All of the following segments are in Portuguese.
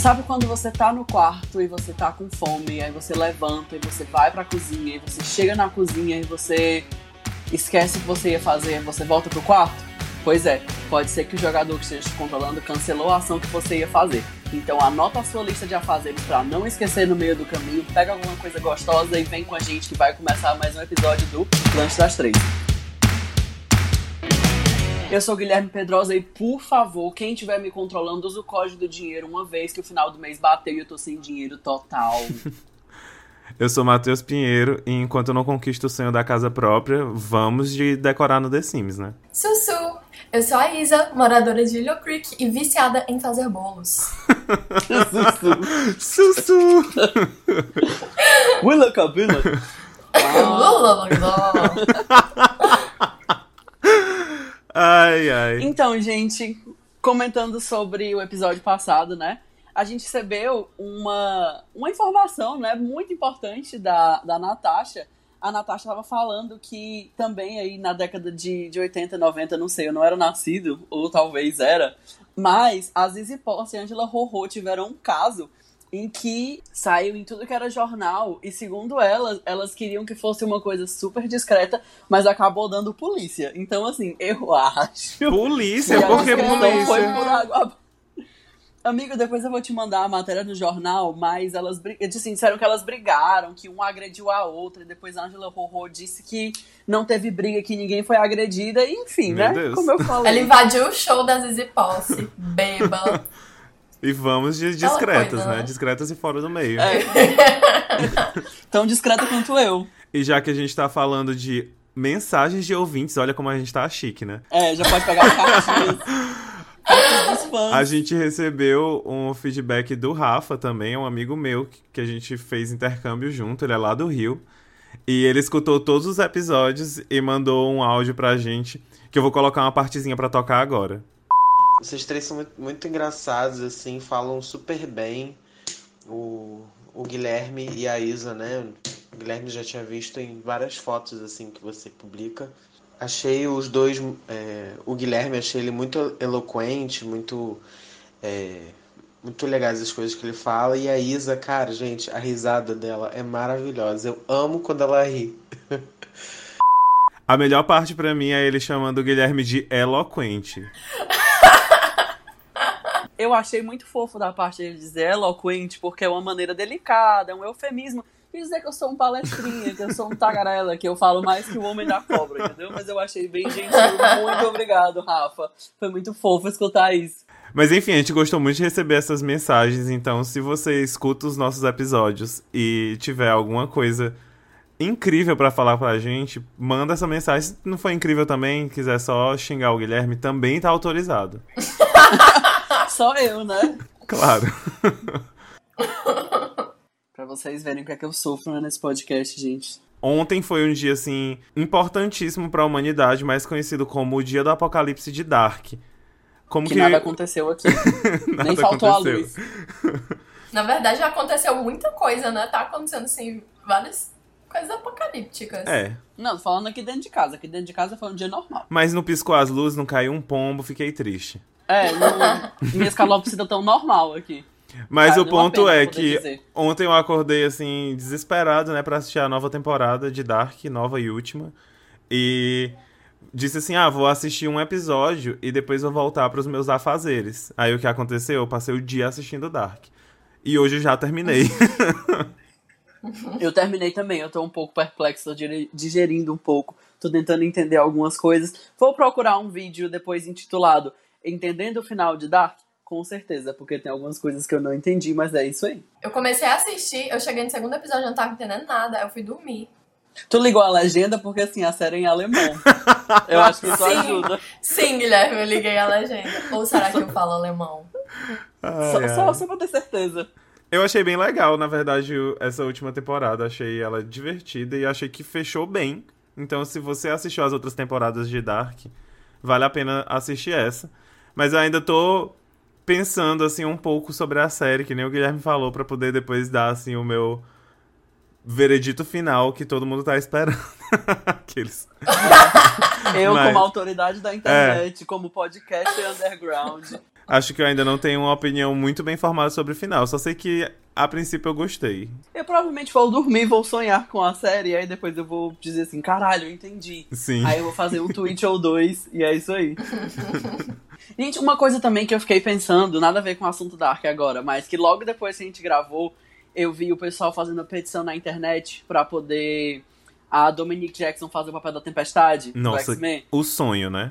Sabe quando você tá no quarto e você tá com fome, aí você levanta e você vai pra cozinha, e você chega na cozinha e você esquece o que você ia fazer, e você volta pro quarto? Pois é, pode ser que o jogador que esteja te controlando cancelou a ação que você ia fazer. Então anota a sua lista de afazeres pra não esquecer no meio do caminho, pega alguma coisa gostosa e vem com a gente que vai começar mais um episódio do Lanche das Três. Eu sou o Guilherme Pedrosa e, por favor, quem estiver me controlando, usa o código do dinheiro uma vez que o final do mês bateu e eu tô sem dinheiro total. Eu sou Matheus Pinheiro e enquanto eu não conquisto o sonho da casa própria, vamos de decorar no The Sims, né? Sussu! Eu sou a Isa, moradora de Willow Creek e viciada em fazer bolos. Sussu! Willa Cabila. ai, ai. Então, gente, comentando sobre o episódio passado, né? A gente recebeu uma, uma informação, né, muito importante da, da Natasha. A Natasha estava falando que também aí na década de, de 80, 90, não sei, eu não era nascido, ou talvez era, mas a Zizi Posse e a Angela Rorô tiveram um caso em que saiu em tudo que era jornal e segundo elas, elas queriam que fosse uma coisa super discreta, mas acabou dando polícia. Então assim, eu acho. Polícia? que a Por que polícia? Foi por água. Amigo, depois eu vou te mandar a matéria no jornal, mas elas bri- assim, disseram que elas brigaram, que um agrediu a outra, e depois a Angela Rorô disse que não teve briga, que ninguém foi agredida, e enfim, Meu né? Deus. Como eu falei. Ela invadiu o show da Zizi Posse, beba. E vamos de discretas, né? né? Discretas e fora do meio. É. Tão discreta quanto eu. E já que a gente tá falando de mensagens de ouvintes, olha como a gente tá chique, né? É, já pode pegar as cartinhas. Cartas dos fãs. A gente recebeu um feedback do Rafa também, um amigo meu, que- que a gente fez intercâmbio junto, ele é lá do Rio. E ele escutou todos os episódios e mandou um áudio pra gente, que eu vou colocar uma partezinha pra tocar agora. Vocês três são muito, muito engraçados, assim, falam super bem. O, o Guilherme e a Isa, né? O Guilherme já tinha visto em várias fotos, assim, que você publica. Achei os dois. é, o Guilherme, achei ele muito eloquente, muito. é, muito legais as coisas que ele fala. E a Isa, cara, gente, a risada dela é maravilhosa. Eu amo quando ela ri. A melhor parte pra mim é ele chamando o Guilherme de eloquente. Eu achei muito fofo da parte dele dizer eloquente, porque é uma maneira delicada, é um eufemismo. E dizer que eu sou um palestrinha, que eu sou um tagarela, que eu falo mais que o homem da cobra, entendeu? Mas eu achei bem gentil. Muito obrigado, Rafa. Foi muito fofo escutar isso. Mas enfim, a gente gostou muito de receber essas mensagens, então se você escuta os nossos episódios e tiver alguma coisa incrível pra falar pra gente, manda essa mensagem. Se não for incrível também, quiser só xingar o Guilherme, também tá autorizado. Só eu, né? Claro. Pra vocês verem o que é que eu sofro né, nesse podcast, gente. Ontem foi um dia assim importantíssimo pra humanidade, mais conhecido como o Dia do Apocalipse de Dark. Como Que que, nada aconteceu aqui. nada Nem faltou aconteceu. a luz. Na verdade, já aconteceu muita coisa, né? Tá acontecendo, assim, várias coisas apocalípticas. É. Não, falando aqui dentro de casa. Aqui dentro de casa foi um dia normal. Mas não piscou as luzes, não caiu um pombo, fiquei triste. É, não, minhas calopsitas tão normal aqui. Mas Vale o ponto é que dizer. ontem eu acordei assim, desesperado, né, pra assistir a nova temporada de Dark, nova e última. E disse assim: ah, vou assistir um episódio e depois vou voltar pros meus afazeres. Aí o que aconteceu? Eu passei o dia assistindo Dark. E hoje eu já terminei. Eu terminei também, eu tô um pouco perplexo, digerindo um pouco, tô tentando entender algumas coisas. Vou procurar um vídeo depois intitulado Entendendo o Final de Dark? Com certeza, porque tem algumas coisas que eu não entendi, mas é isso aí. Eu comecei a assistir, eu cheguei no segundo episódio, eu não tava entendendo nada, aí eu fui dormir. Tu ligou a legenda porque assim, a série é em alemão. Eu acho que isso Sim. ajuda. Sim, Guilherme, eu liguei a legenda. Ou será que eu falo alemão? Ai, Só, ai. só, só pra ter certeza. Eu achei bem legal, na verdade, essa última temporada. Achei ela divertida e achei que fechou bem. Então, se você assistiu as outras temporadas de Dark, vale a pena assistir essa. Mas eu ainda tô pensando, assim, um pouco sobre a série, que nem o Guilherme falou, pra poder depois dar, assim, o meu veredito final que todo mundo tá esperando. Aqueles. Eu, Mas- como autoridade da internet, como podcast underground. Acho que eu ainda não tenho uma opinião muito bem formada sobre o final. Só sei que, a princípio, eu gostei. Eu provavelmente vou dormir, vou sonhar com a série, aí depois eu vou dizer assim, caralho, eu entendi. Sim. Aí eu vou fazer um tweet ou dois, e é isso aí. gente, uma coisa também que eu fiquei pensando, nada a ver com o assunto da Ark agora, mas que logo depois que a gente gravou, eu vi o pessoal fazendo a petição na internet pra poder a Dominique Jackson fazer o papel da Tempestade Nossa, do X-Men. o sonho, né?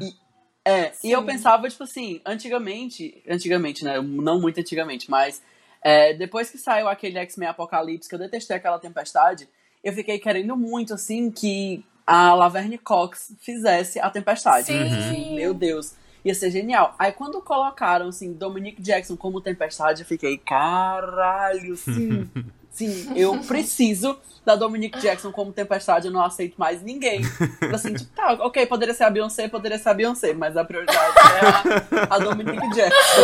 É, Sim. e eu pensava, tipo assim, antigamente, antigamente, né? Não muito antigamente, mas é, depois que saiu aquele X-Men Apocalipse, que eu detestei aquela tempestade, eu fiquei querendo muito, assim, que a Laverne Cox fizesse a tempestade. Sim. Meu Deus, ia ser genial. Aí quando colocaram, assim, Dominic Jackson como tempestade, eu fiquei, caralho, sim. Sim, eu preciso da Dominic Jackson como tempestade, eu não aceito mais ninguém. Assim, tipo, tá, ok, poderia ser a Beyoncé, poderia ser a Beyoncé, mas a prioridade é a, a Dominic Jackson.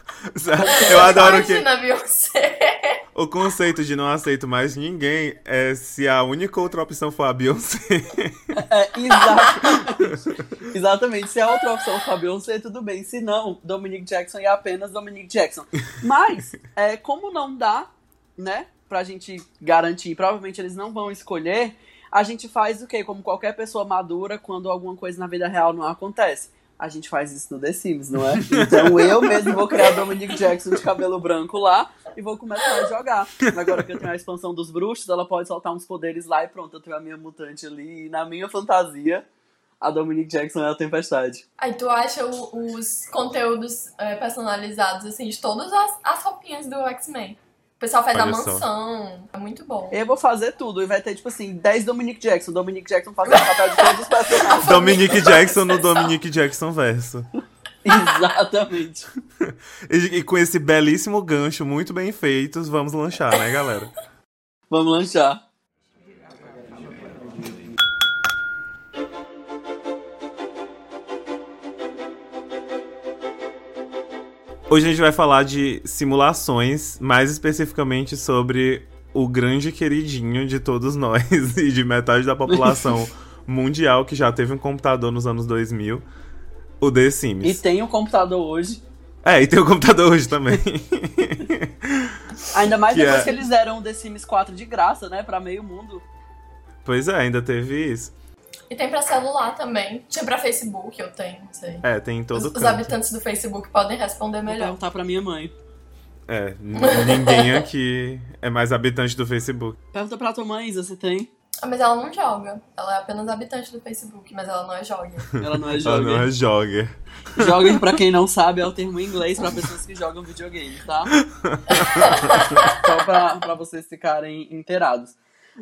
Eu adoro que Imagina, Beyoncé. O conceito de não aceito mais ninguém é se a única outra opção for a Beyoncé. É, exatamente. exatamente. Se a outra opção for a Beyoncé, tudo bem. Se não, Dominic Jackson e apenas Dominic Jackson. Mas, é, como não dá, né, pra gente garantir, provavelmente eles não vão escolher, a gente faz o quê? Como qualquer pessoa madura, quando alguma coisa na vida real não acontece. A gente faz isso no The Sims, não é? Então eu mesmo vou criar Dominic Jackson de cabelo branco lá e vou começar a jogar. Agora que eu tenho a expansão dos bruxos, ela pode soltar uns poderes lá e pronto, eu tenho a minha mutante ali. E na minha fantasia, a Dominic Jackson é a tempestade. Aí tu acha o- os conteúdos é, personalizados, assim, de todas as, as roupinhas do X-Men. O pessoal faz a Olha só. mansão. É muito bom. Eu vou fazer tudo e vai ter, tipo assim, 10 Dominic Jackson. Dominic Jackson fazendo o papel de todos os personagens. Dominic Jackson no Dominic Jackson verso. Exatamente. E, e com esse belíssimo gancho muito bem feito, vamos lanchar, né, galera? Vamos lanchar. Hoje a gente vai falar de simulações, mais especificamente sobre o grande queridinho de todos nós e de metade da população mundial que já teve um computador nos anos 2000, o The E Sims. tem um computador hoje. É, e tem o computador hoje também. Ainda mais Que depois é- que eles deram o The Sims 4 de graça, né? Pra meio mundo. pois é, ainda teve isso. E tem pra celular também. Tinha pra Facebook, eu tenho, não sei. É, tem em todo Os, os canto. habitantes do Facebook podem responder Vou melhor. perguntar pra minha mãe. É, ninguém aqui é mais habitante do Facebook. Pergunta pra tua mãe, Isa, se tem. Ah, mas ela não joga. Ela é apenas habitante do Facebook, mas ela não é joga. Ela não é Ela jogger. não é jogger. Jogger, pra quem não sabe, é o termo em inglês pra pessoas que jogam videogame, tá? Só pra, pra vocês ficarem inteirados.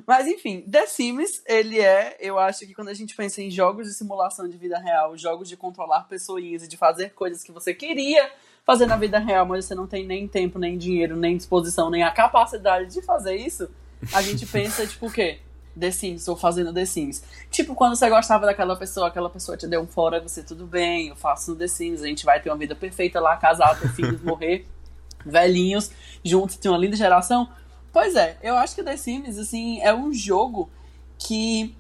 Mas enfim, The Sims, ele é, eu acho que quando a gente pensa em jogos de simulação de vida real, jogos de controlar pessoinhas e de fazer coisas que você queria fazer na vida real, mas você não tem nem tempo, nem dinheiro, nem disposição, nem a capacidade de fazer isso, a gente pensa, tipo, o quê? The Sims, estou fazendo The Sims. Tipo, quando você gostava daquela pessoa, aquela pessoa te deu um fora, você, tudo bem, eu faço no The Sims, a gente vai ter uma vida perfeita lá, casar, ter filhos, morrer, velhinhos, juntos, ter uma linda geração. Pois é, eu acho que The Sims, assim, é um jogo que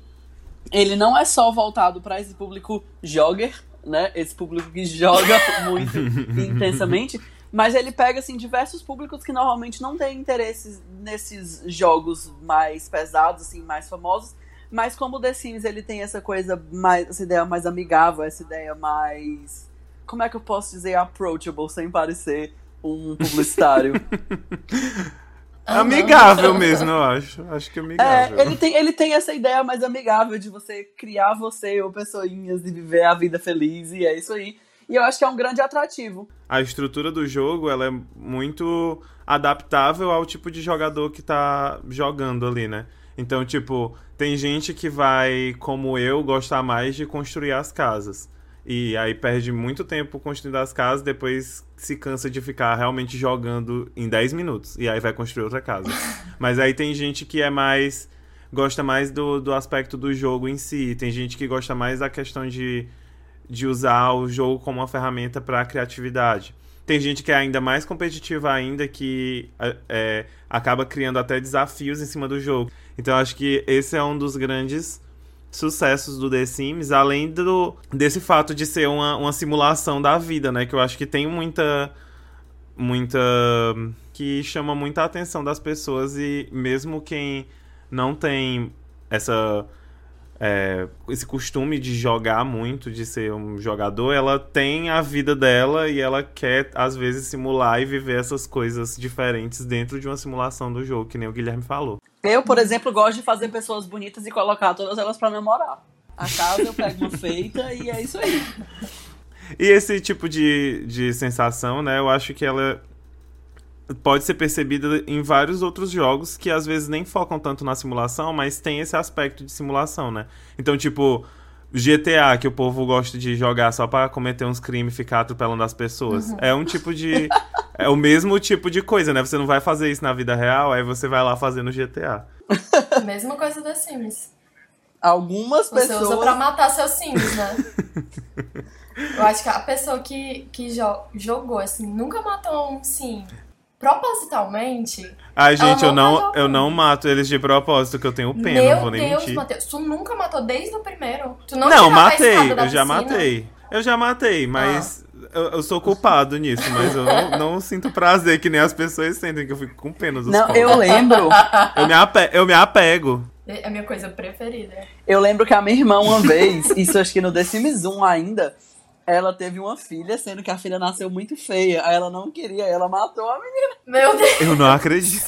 ele não é só voltado para esse público jogger, né? Esse público que joga muito intensamente, mas ele pega assim diversos públicos que normalmente não têm interesse nesses jogos mais pesados, assim, mais famosos. Mas como o The Sims ele tem essa coisa mais, essa ideia mais amigável, essa ideia mais, como é que eu posso dizer, approachable sem parecer um publicitário. Amigável mesmo, eu acho. Acho que amigável. É, ele tem, ele tem essa ideia mais amigável de você criar você ou pessoinhas e viver a vida feliz, e é isso aí. E eu acho que é um grande atrativo. A estrutura do jogo, ela é muito adaptável ao tipo de jogador que tá jogando ali, né? Então, tipo, tem gente que vai, como eu, gostar mais de construir as casas. E aí perde muito tempo construindo as casas, depois se cansa de ficar realmente jogando em 10 minutos. E aí vai construir outra casa. Mas aí tem gente que é mais. gosta mais do, do aspecto do jogo em si. Tem gente que gosta mais da questão de, de usar o jogo como uma ferramenta para criatividade. Tem gente que é ainda mais competitiva ainda, que é, é, acaba criando até desafios em cima do jogo. Então acho que esse é um dos grandes sucessos do The Sims, além do, desse fato de ser uma, uma simulação da vida, né? Que eu acho que tem muita. Muita. que chama muita atenção das pessoas e mesmo quem não tem essa. É, esse costume de jogar muito, de ser um jogador, ela tem a vida dela e ela quer, às vezes, simular e viver essas coisas diferentes dentro de uma simulação do jogo, que nem o Guilherme falou. Eu, por exemplo, gosto de fazer pessoas bonitas e colocar todas elas pra namorar. A casa eu pego uma feita e é isso aí. E esse tipo de, de sensação, né, eu acho que ela pode ser percebida em vários outros jogos que às vezes nem focam tanto na simulação, mas tem esse aspecto de simulação, né? Então, tipo, GTA, que o povo gosta de jogar só pra cometer uns crimes e ficar atropelando as pessoas. Uhum. É um tipo de. é o mesmo tipo de coisa, né? Você não vai fazer isso na vida real, aí você vai lá fazer no GTA. Mesma coisa das Sims. Algumas você pessoas. Você usa pra matar seus Sims, né? Eu acho que a pessoa que, que jo jogou, assim, nunca matou um Sim propositalmente. Ai, gente, eu não, eu não mato eles de propósito, que eu tenho pena, Meu não vou nem Deus, mentir. Mateus, tu nunca matou desde o primeiro? Tu não, não matei, eu já matei. Eu já matei, mas ah. eu, eu, sou culpado nisso, mas eu não, não, sinto prazer que nem as pessoas sentem, que eu fico com pena dos Não, pobres. eu lembro. eu, me ape, eu me apego. É a minha coisa preferida. Eu lembro que a minha irmã, uma vez, isso acho que no The Sims 1 ainda, ela teve uma filha, sendo que a filha nasceu muito feia. Aí ela não queria, ela matou a menina. Meu Deus! Eu não acredito.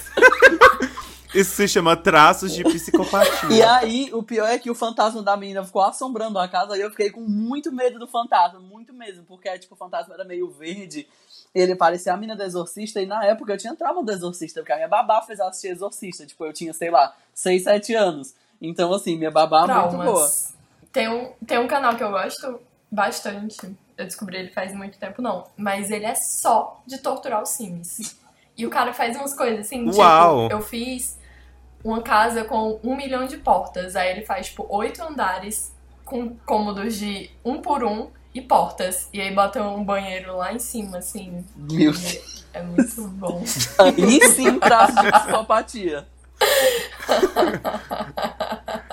Isso se chama traços de psicopatia. E aí, o pior é que o fantasma da menina ficou assombrando a casa e eu fiquei com muito medo do fantasma, muito mesmo, porque tipo, o fantasma era meio verde, ele parecia a menina do exorcista, e na época eu tinha trauma do exorcista, porque a minha babá fez assistir exorcista, tipo, eu tinha, sei lá, 6, 7 anos. Então, assim, minha babá é muito boa. Tem um, tem um canal que eu gosto bastante. Eu descobri ele faz muito tempo, não. Mas ele é só de torturar os Sims. E o cara faz umas coisas assim, tipo, Uau. tipo, eu fiz uma casa com um milhão de portas. Aí ele faz, tipo, oito andares com cômodos de um por um e portas. E aí bota um banheiro lá em cima, assim. Meu Deus. É muito bom. Aí sim, traço de psicopatia.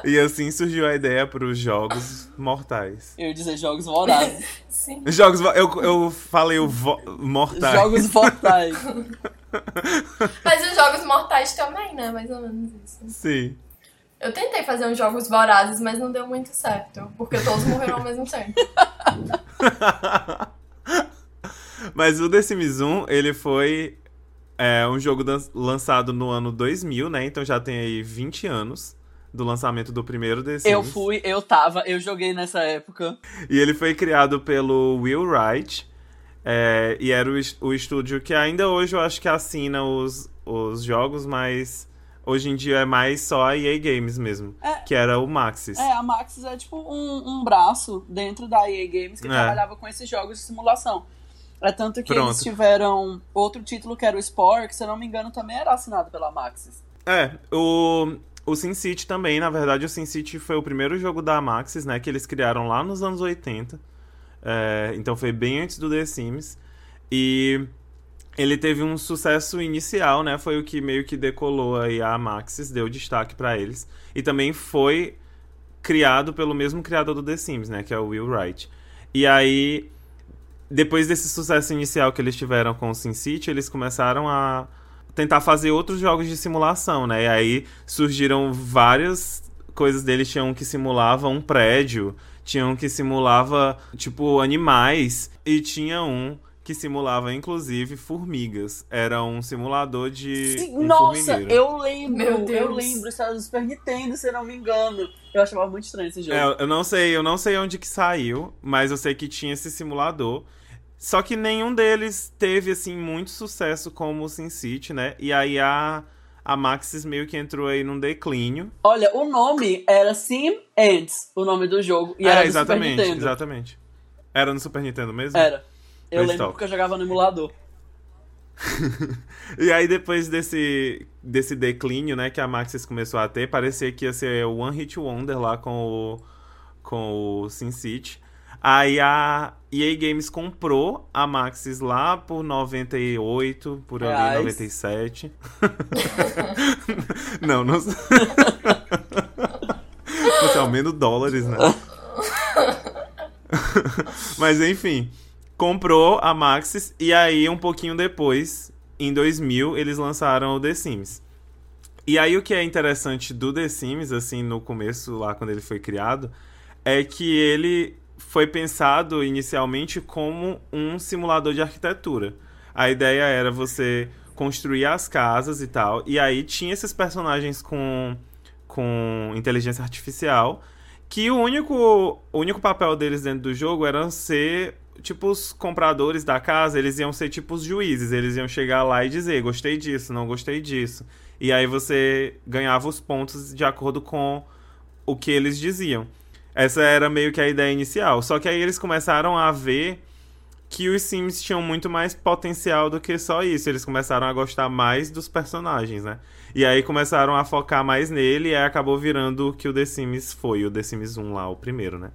E assim surgiu a ideia para os jogos mortais. Eu ia dizer jogos vorazes. Sim. Jogos, eu, eu falei o vo, mortais. Jogos mortais. Mas os jogos mortais também, né? Mais ou menos isso. Sim. Eu tentei fazer uns jogos vorazes, mas não deu muito certo. Porque todos morreram ao mesmo tempo. mas o The Sims 1, ele foi é um jogo lançado no ano 2000, né? Então já tem aí 20 anos do lançamento do primeiro The Sims. Eu fui, eu tava, eu joguei nessa época. E ele foi criado pelo Will Wright. É, e era o, o estúdio que ainda hoje eu acho que assina os, os jogos, mas hoje em dia é mais só a EA Games mesmo, é, que era o Maxis. É, a Maxis é tipo um, um braço dentro da EA Games que é. trabalhava com esses jogos de simulação. É tanto que Pronto. eles tiveram outro título que era o Spore, que se eu não me engano também era assinado pela Maxis. É, o, o SimCity também, na verdade o SimCity foi o primeiro jogo da Maxis, né, que eles criaram lá nos anos 80. É, então foi bem antes do The Sims. E ele teve um sucesso inicial, né, foi o que meio que decolou aí a Maxis, deu destaque para eles. E também foi criado pelo mesmo criador do The Sims, né, que é o Will Wright. E aí depois desse sucesso inicial que eles tiveram com o SimCity, eles começaram a tentar fazer outros jogos de simulação, né? E aí surgiram várias coisas deles, tinham que simulava um prédio, tinham que simulava, tipo, animais, e tinha um que simulava, inclusive, formigas. Era um simulador de. Sim, um nossa, eu lembro, eu lembro, isso era do Super Nintendo, se eu não me engano. Eu achava muito estranho esse jogo. É, eu não sei, eu não sei onde que saiu, mas eu sei que tinha esse simulador. Só que nenhum deles teve, assim, muito sucesso como o SimCity, né? E aí a, a Maxis meio que entrou aí num declínio. Olha, o nome era Sim Ants, o nome do jogo. E é, era exatamente, Super Nintendo. exatamente. Era no Super Nintendo mesmo? Era. Eu lembro top. porque eu jogava no emulador. e aí, depois desse, desse declínio, né, que a Maxis começou a ter, parecia que ia ser o One Hit Wonder lá com o, com o SimCity. Aí a EA Games comprou a Maxis lá por 98, por ali, 97. não, não. Você Comendo dólares, né? Mas enfim, comprou a Maxis e aí um pouquinho depois, em 2000, eles lançaram o The Sims. E aí o que é interessante do The Sims, assim, no começo lá quando ele foi criado, é que ele foi pensado inicialmente como um simulador de arquitetura. A ideia era você construir as casas e tal, e aí tinha esses personagens com, com inteligência artificial, que o único, o único papel deles dentro do jogo era ser tipo os compradores da casa, eles iam ser tipo os juízes, eles iam chegar lá e dizer, gostei disso, não gostei disso. E aí você ganhava os pontos de acordo com o que eles diziam. Essa era meio que a ideia inicial. Só que aí eles começaram a ver que os Sims tinham muito mais potencial do que só isso. Eles começaram a gostar mais dos personagens, né? E aí começaram a focar mais nele e acabou virando o que o The Sims foi, o The Sims 1 lá, o primeiro, né?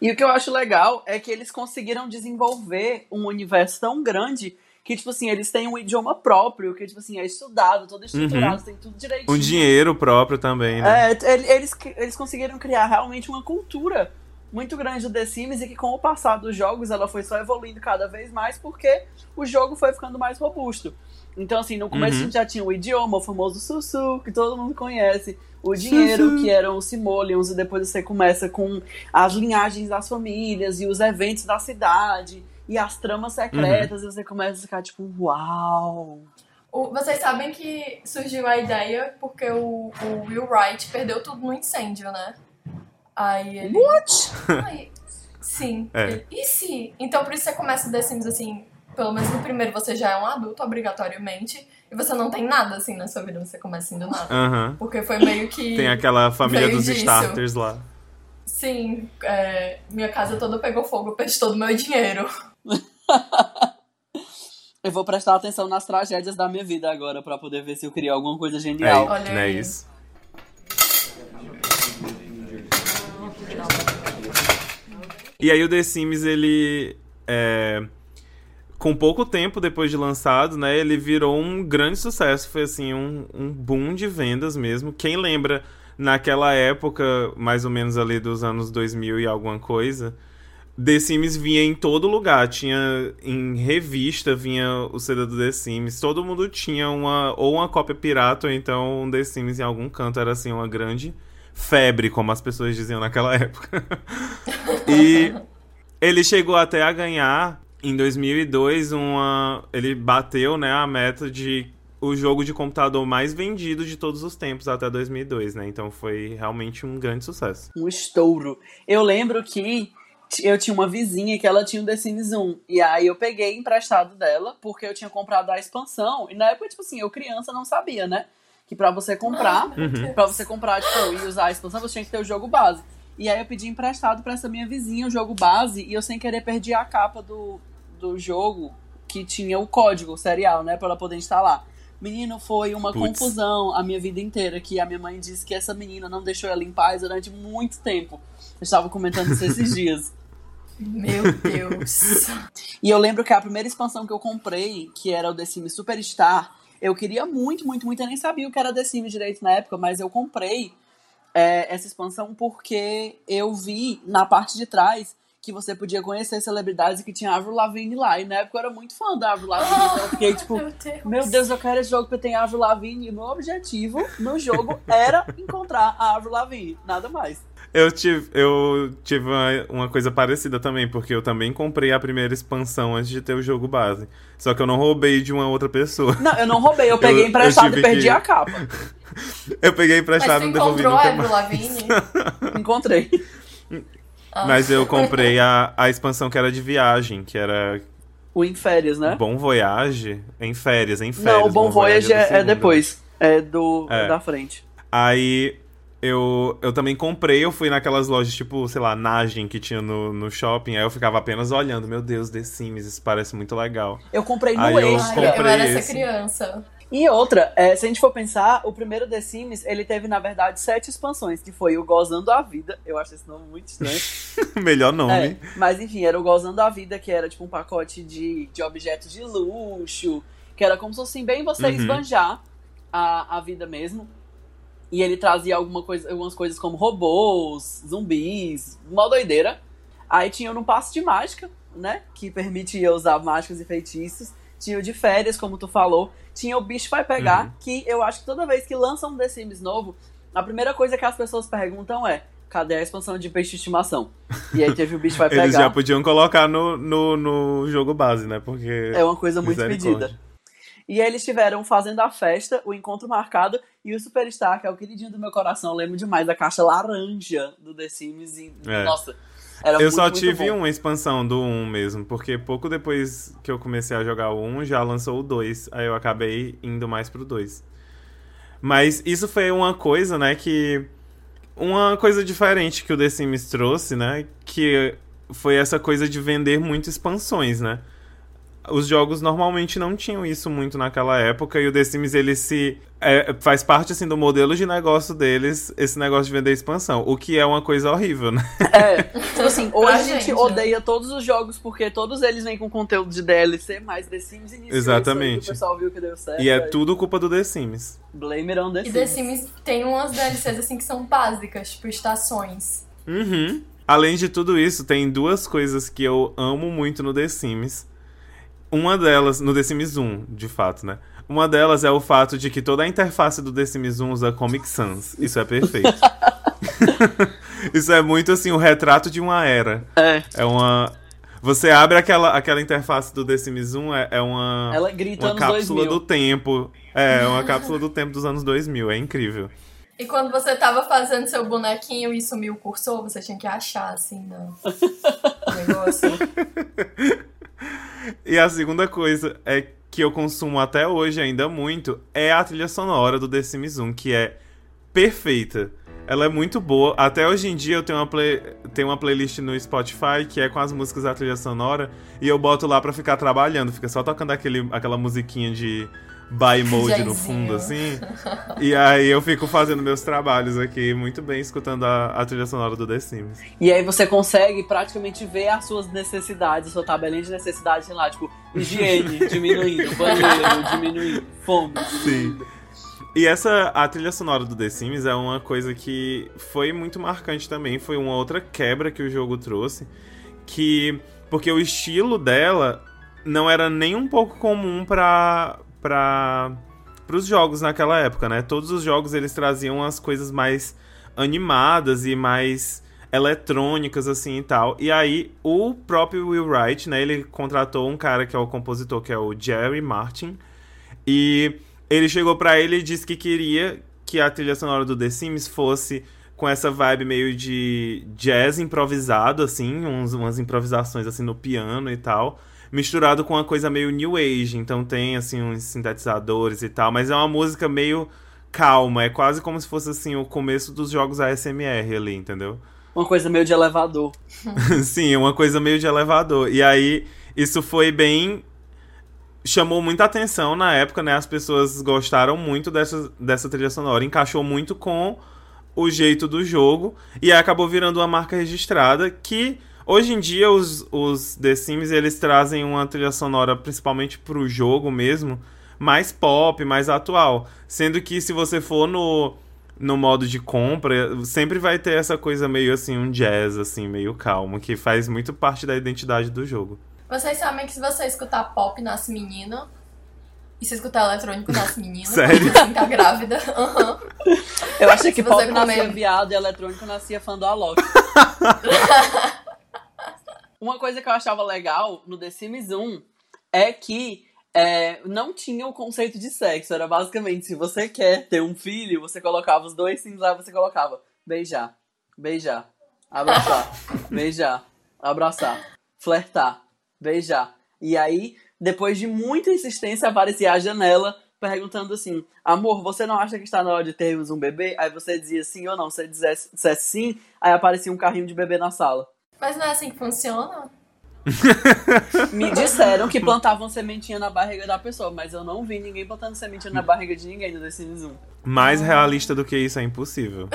E o que eu acho legal é que eles conseguiram desenvolver um universo tão grande que, tipo assim, eles têm um idioma próprio, que, tipo assim, é estudado, todo estruturado, uhum. tem tudo direitinho. Um dinheiro próprio também, né? É, eles, eles conseguiram criar realmente uma cultura muito grande do The Sims e que com o passar dos jogos ela foi só evoluindo cada vez mais porque o jogo foi ficando mais robusto. Então, assim, no começo uhum. a gente já tinha o idioma, o famoso Sussu, que todo mundo conhece, o dinheiro, Sussu. que eram os Simoleons, e depois você começa com as linhagens das famílias e os eventos da cidade e as tramas secretas, uhum. e você começa a ficar tipo, uau! vocês sabem que surgiu a ideia porque o, o Will Wright perdeu tudo no incêndio, né? Aí ele. What? Aí, sim. É. Ele, e se? Então por isso você começa The Sims assim. Pelo menos no primeiro você já é um adulto, obrigatoriamente. E você não tem nada assim na sua vida, você começa sendo nada. Uhum. Porque foi meio que. Tem aquela família dos disso. starters lá. Sim, é, minha casa toda pegou fogo, perdi todo o meu dinheiro. eu vou prestar atenção nas tragédias da minha vida agora para poder ver se eu crio alguma coisa genial. É, Olha não é isso. E aí o The Sims, ele. É, com pouco tempo depois de lançado, né? Ele virou um grande sucesso. Foi assim, um, um boom de vendas mesmo. Quem lembra naquela época, mais ou menos ali dos anos 2000 e alguma coisa, The Sims vinha em todo lugar. Tinha em revista, vinha o CD do The Sims. Todo mundo tinha uma ou uma cópia pirata ou então um The Sims em algum canto. Era assim uma grande febre, como as pessoas diziam naquela época. e ele chegou até a ganhar em 2002 uma ele bateu, né, a meta de o jogo de computador mais vendido de todos os tempos até 2002, né? Então foi realmente um grande sucesso. Um estouro. Eu lembro que eu tinha uma vizinha que ela tinha um The Sims 1. E aí eu peguei emprestado dela, porque eu tinha comprado a expansão. E na época, tipo assim, eu criança não sabia, né? Que pra você comprar, uhum. pra você comprar, tipo, e usar a expansão, você tinha que ter o jogo base. E aí eu pedi emprestado pra essa minha vizinha o jogo base, e eu sem querer perdi a capa do, do jogo que tinha o código serial, né? Pra ela poder instalar. Menino, foi uma Puts. confusão a minha vida inteira, que a minha mãe disse que essa menina não deixou ela em paz durante muito tempo. Eu estava comentando isso esses dias. Meu Deus. e eu lembro que a primeira expansão que eu comprei, que era o The Sims Superstar, eu queria muito, muito, muito. Eu nem sabia o que era The Sims direito na época, mas eu comprei é, essa expansão porque eu vi na parte de trás que você podia conhecer celebridades e que tinha Avril Lavigne lá. E na época eu era muito fã da Avril Lavigne. Oh, então eu fiquei tipo, meu Deus. meu Deus, eu quero esse jogo porque tem Avril Lavigne. E o meu objetivo no jogo era encontrar a Avril Lavigne, nada mais. Eu tive, eu tive uma, uma, coisa parecida também, porque eu também comprei a primeira expansão antes de ter o jogo base. Só que eu não roubei de uma outra pessoa. Não, eu não roubei, eu peguei eu, emprestado eu e perdi que... a capa. eu peguei emprestado e devolvi nunca a mais. Lavigne? Encontrei. Ah. Mas eu comprei a, a expansão que era de viagem, que era. O Em Férias, né? Bom Voyage? Em férias, em férias. Não, o Bom, Bom Voyage, Voyage é, é, depois. É do é. da frente. Aí eu, eu também comprei, eu fui naquelas lojas, tipo, sei lá, Nagem que tinha no, no shopping, aí eu ficava apenas olhando, meu Deus, The Sims, isso parece muito legal. Eu comprei no aí eu, comprei eu era esse. essa criança. E outra, é, se a gente for pensar, o primeiro The Sims, ele teve, na verdade, sete expansões, que foi o Gozando a Vida. Eu acho esse nome muito estranho. Melhor nome. É, mas enfim, era o Gozando a Vida, que era tipo um pacote de, de objetos de luxo, que era como se fosse assim, bem você uhum. esbanjar a, a vida mesmo. E ele trazia alguma coisa, algumas coisas como robôs, zumbis, uma doideira. Aí tinha no passe de mágica, né? Que permitia usar mágicas e feitiços. Tinha o de férias, como tu falou. Tinha o bicho vai pegar, uhum. que eu acho que toda vez que lançam um The Sims novo, a primeira coisa que as pessoas perguntam é: cadê a expansão de peixe de estimação? E aí teve o bicho vai pegar. Eles já podiam colocar no, no, no jogo base, né? Porque. É uma coisa muito pedida. E aí eles tiveram fazendo a festa, o encontro marcado e o Superstar, que é o queridinho do meu coração. Eu lembro demais da caixa laranja do The Sims. E, é. Nossa, era Eu muito, só tive uma expansão do 1 mesmo, porque pouco depois que eu comecei a jogar o 1, já lançou o 2. Aí eu acabei indo mais pro 2. Mas isso foi uma coisa, né, que. Uma coisa diferente que o The Sims trouxe, né? Que foi essa coisa de vender muito expansões, né? Os jogos normalmente não tinham isso muito naquela época e o The Sims ele se é, faz parte assim do modelo de negócio deles, esse negócio de vender expansão, o que é uma coisa horrível, né? É, tipo assim, hoje a gente, gente né? odeia né? todos os jogos porque todos eles vêm com conteúdo de DLC, mas The Sims iniciou Exatamente. Isso aí, o pessoal viu que deu certo. E é aí. tudo culpa do The Sims. Blame on The Sims. E The Sims tem umas DLCs assim que são básicas, tipo estações. Uhum. Além de tudo isso, tem duas coisas que eu amo muito no The Sims. Uma delas, no The Sims 1, de fato, né? Uma delas é o fato de que toda a interface do The Sims 1 usa Comic Sans. Isso é perfeito. Isso é muito assim, o um retrato de uma era. É. É uma. Você abre aquela, aquela interface do The Sims 1, é, é uma. Ela grita uma cápsula 2000. do tempo. É, uma cápsula do tempo dos anos 2000. É incrível. E quando você tava fazendo seu bonequinho e sumiu o cursor, você tinha que achar, assim, no negócio. E a segunda coisa é que eu consumo até hoje ainda muito é a trilha sonora do The Sims 1, que é perfeita. Ela é muito boa. Até hoje em dia eu tenho uma, play, tenho uma playlist no Spotify que é com as músicas da trilha sonora e eu boto lá pra ficar trabalhando. Fica só tocando aquele, aquela musiquinha de by mode no fundo, assim. E aí eu fico fazendo meus trabalhos aqui muito bem, escutando a, a, trilha sonora do The Sims. E aí você consegue praticamente ver as suas necessidades, a sua tabelinha de necessidades, sei lá, tipo, higiene diminuindo, banheiro diminuindo, fome. Sim. E essa, a trilha sonora do The Sims é uma coisa que foi muito marcante também, foi uma outra quebra que o jogo trouxe, que... Porque o estilo dela não era nem um pouco comum para para os jogos naquela época, né? Todos os jogos eles traziam as coisas mais animadas e mais eletrônicas assim e tal. E aí o próprio Will Wright, né, ele contratou um cara que é o compositor, que é o Jerry Martin, e ele chegou para ele e disse que queria que a trilha sonora do The Sims fosse com essa vibe meio de jazz improvisado assim, uns, umas improvisações assim no piano e tal misturado com uma coisa meio new age. Então tem assim uns sintetizadores e tal, mas é uma música meio calma, é quase como se fosse assim o começo dos jogos ASMR ali, entendeu? Uma coisa meio de elevador. Sim, uma coisa meio de elevador. E aí isso foi bem chamou muita atenção na época, né? As pessoas gostaram muito dessa, dessa trilha sonora, encaixou muito com o jeito do jogo e acabou virando uma marca registrada que Hoje em dia, os, os The Sims, eles trazem uma trilha sonora, principalmente pro jogo mesmo, mais pop, mais atual. Sendo que se você for no, no modo de compra, sempre vai ter essa coisa meio assim, um jazz, assim, meio calmo, que faz muito parte da identidade do jogo. Vocês sabem que se você escutar pop, nasce menina. E se escutar eletrônico, nasce menina. Sério? Assim, tá grávida. Uhum. Eu achei que pop nascia comer... viado e eletrônico nascia fã do Alok. Uma coisa que eu achava legal no The Sims 1 é que é, não tinha o conceito de sexo. Era basicamente, se você quer ter um filho, você colocava os dois sims lá, você colocava beijar, beijar, abraçar, beijar, abraçar, flertar, beijar. E aí, depois de muita insistência, aparecia a janela perguntando assim: Amor, você não acha que está na hora de termos um bebê? Aí você dizia sim ou não. Se você dissesse, dissesse sim, aí aparecia um carrinho de bebê na sala. Mas não é assim que funciona? Me disseram que plantavam sementinha na barriga da pessoa, mas eu não vi ninguém plantando sementinha na barriga de ninguém no The Sims 1. Mais realista do que isso é impossível.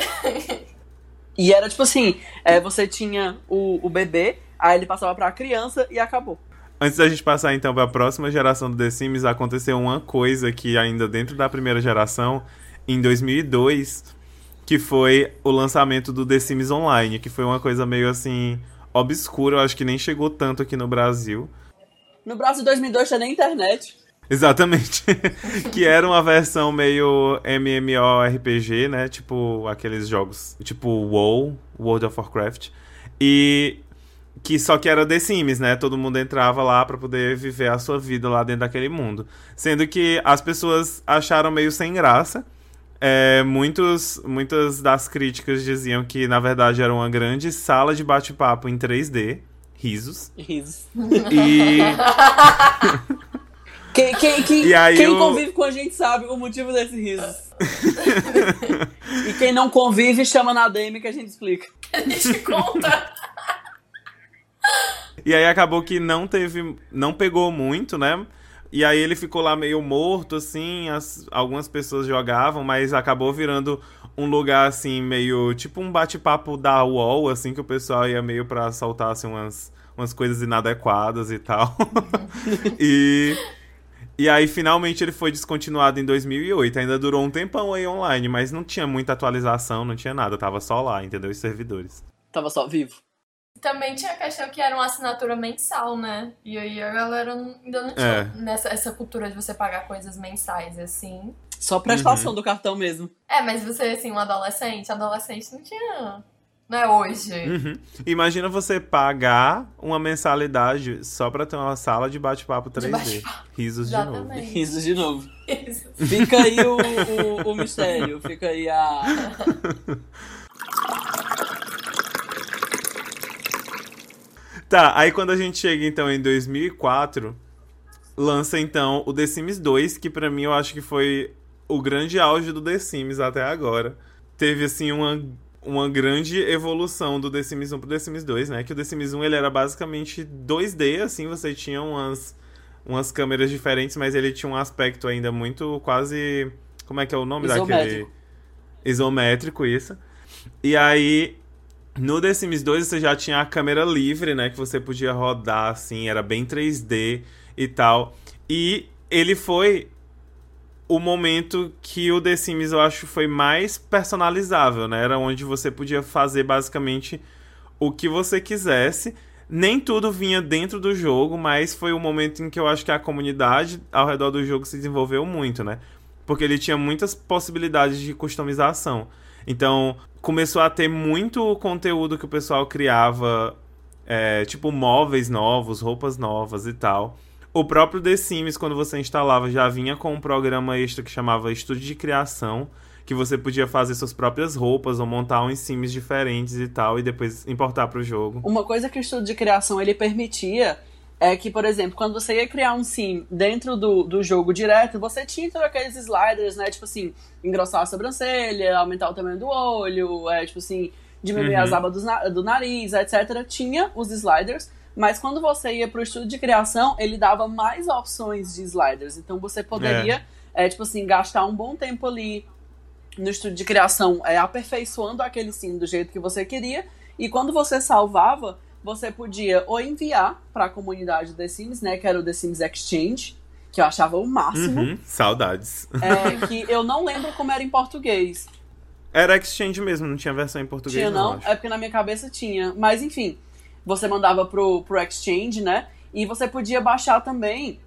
e era tipo assim: é, você tinha o, o bebê, aí ele passava pra criança e acabou. Antes da gente passar então para a próxima geração do The Sims, aconteceu uma coisa que ainda dentro da primeira geração, em 2002, que foi o lançamento do The Sims Online, que foi uma coisa meio assim obscura, eu acho que nem chegou tanto aqui no Brasil. No Brasil 2002 tinha nem internet. Exatamente. que era uma versão meio MMORPG, né? Tipo aqueles jogos, tipo WoW, World of Warcraft. E que só que era The Sims, né? Todo mundo entrava lá para poder viver a sua vida lá dentro daquele mundo. Sendo que as pessoas acharam meio sem graça. É, muitos, muitas das críticas diziam que, na verdade, era uma grande sala de bate-papo em 3D. Risos. Risos. E. Quem, quem, quem, quem eu... convive com a gente sabe o motivo desse riso. e quem não convive, chama na DM que a gente explica. A gente conta. E aí acabou que não teve. Não pegou muito, né? E aí ele ficou lá meio morto, assim. As, algumas pessoas jogavam, mas acabou virando um lugar, assim, meio. Tipo um bate-papo da UOL, assim, que o pessoal ia meio pra soltar, assim, umas, umas coisas inadequadas e tal. e. E aí, finalmente, ele foi descontinuado em 2008. Ainda durou um tempão aí online, mas não tinha muita atualização, não tinha nada. Tava só lá, entendeu? Os servidores. Tava só vivo. Também tinha a questão que era uma assinatura mensal, né? E aí a galera ainda não tinha é. nessa, essa cultura de você pagar coisas mensais, assim. Só prestação uhum. do cartão mesmo. É, mas você, assim, um adolescente, adolescente não tinha não é hoje. Uhum. Imagina você pagar uma mensalidade só pra ter uma sala de bate-papo 3D. Bate Risos Exatamente. de novo. Risos de novo. Isso. Fica aí o, o, o mistério. Fica aí a. Tá, aí quando a gente chega então em 2004, lança então o The Sims 2, que para mim eu acho que foi o grande auge do The Sims até agora. Teve assim uma uma grande evolução do The Sims 1 pro The Sims 2, né? Que o The Sims 1 ele era basicamente 2D, assim, você tinha umas, umas câmeras diferentes, mas ele tinha um aspecto ainda muito quase. Como é que é o nome Isométrico. daquele? Isométrico, isso. E aí, no The Sims 2 você já tinha a câmera livre, né? Que você podia rodar, assim, era bem 3D e tal. E ele foi o momento que o The Sims eu acho foi mais personalizável, né? Era onde você podia fazer basicamente o que você quisesse. Nem tudo vinha dentro do jogo, mas foi o momento em que eu acho que a comunidade ao redor do jogo se desenvolveu muito, né? Porque ele tinha muitas possibilidades de customização. Então, começou a ter muito conteúdo que o pessoal criava, é, tipo móveis novos, roupas novas e tal. O próprio The Sims, quando você instalava, já vinha com um programa extra que chamava Estúdio de Criação, que você podia fazer suas próprias roupas ou montar uns Sims diferentes e tal, e depois importar para o jogo. Uma coisa que o Estúdio de Criação ele permitia é que, por exemplo, quando você ia criar um sim dentro do, do jogo direto, você tinha todos aqueles sliders, né? Tipo assim, engrossar a sobrancelha, aumentar o tamanho do olho, é, tipo assim, diminuir uhum. as abas do, do nariz, etc. Tinha os sliders, mas quando você ia para o estudo de criação, ele dava mais opções de sliders. Então você poderia, é. É, tipo assim, gastar um bom tempo ali no estudo de criação, é, aperfeiçoando aquele sim do jeito que você queria. E quando você salvava, você podia ou enviar para a comunidade The Sims, né? Que era o The Sims Exchange, que eu achava o máximo. Uhum, saudades. É, que eu não lembro como era em português. Era Exchange mesmo, não tinha versão em português. Tinha, não? não é porque na minha cabeça tinha. Mas enfim, você mandava pro, pro Exchange, né? E você podia baixar também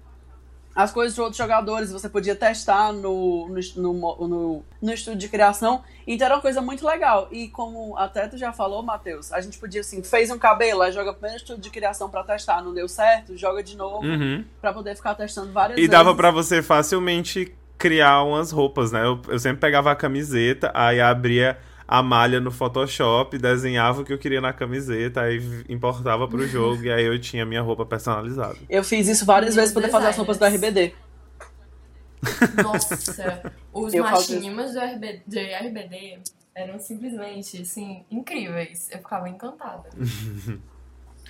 as coisas de outros jogadores, você podia testar no, no, no, no, no estúdio de criação. Então era uma coisa muito legal. E como até tu já falou, Matheus, a gente podia assim, fez um cabelo, aí joga primeiro estúdio de criação para testar, não deu certo, joga de novo, uhum. para poder ficar testando várias e vezes. E dava para você facilmente criar umas roupas, né? Eu, eu sempre pegava a camiseta, aí abria a malha no Photoshop, desenhava o que eu queria na camiseta, aí importava pro jogo e aí eu tinha minha roupa personalizada. Eu fiz isso várias vezes pra poder fazer as roupas do RBD. Nossa, os machinhos do RBD, de RBD eram simplesmente, assim, incríveis. Eu ficava encantada.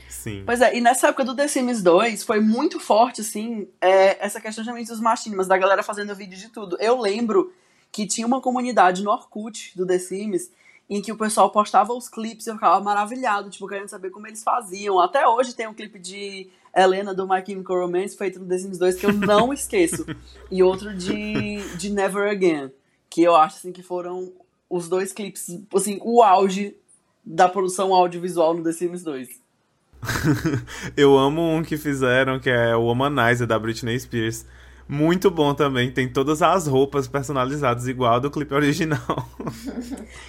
Sim. Pois é, e nessa época do The Sims 2 foi muito forte, assim, é, essa questão também dos machinhos, da galera fazendo vídeo de tudo. Eu lembro que tinha uma comunidade no Orkut do The Sims em que o pessoal postava os clipes e eu ficava maravilhado, tipo, querendo saber como eles faziam. Até hoje tem um clipe de Helena do My Chemical Romance feito no The Sims 2 que eu não esqueço. e outro de, de Never Again, que eu acho assim que foram os dois clipes, assim, o auge da produção audiovisual no The Sims 2. eu amo um que fizeram, que é o Womanizer da Britney Spears. Muito bom também, tem todas as roupas personalizadas igual do clipe original.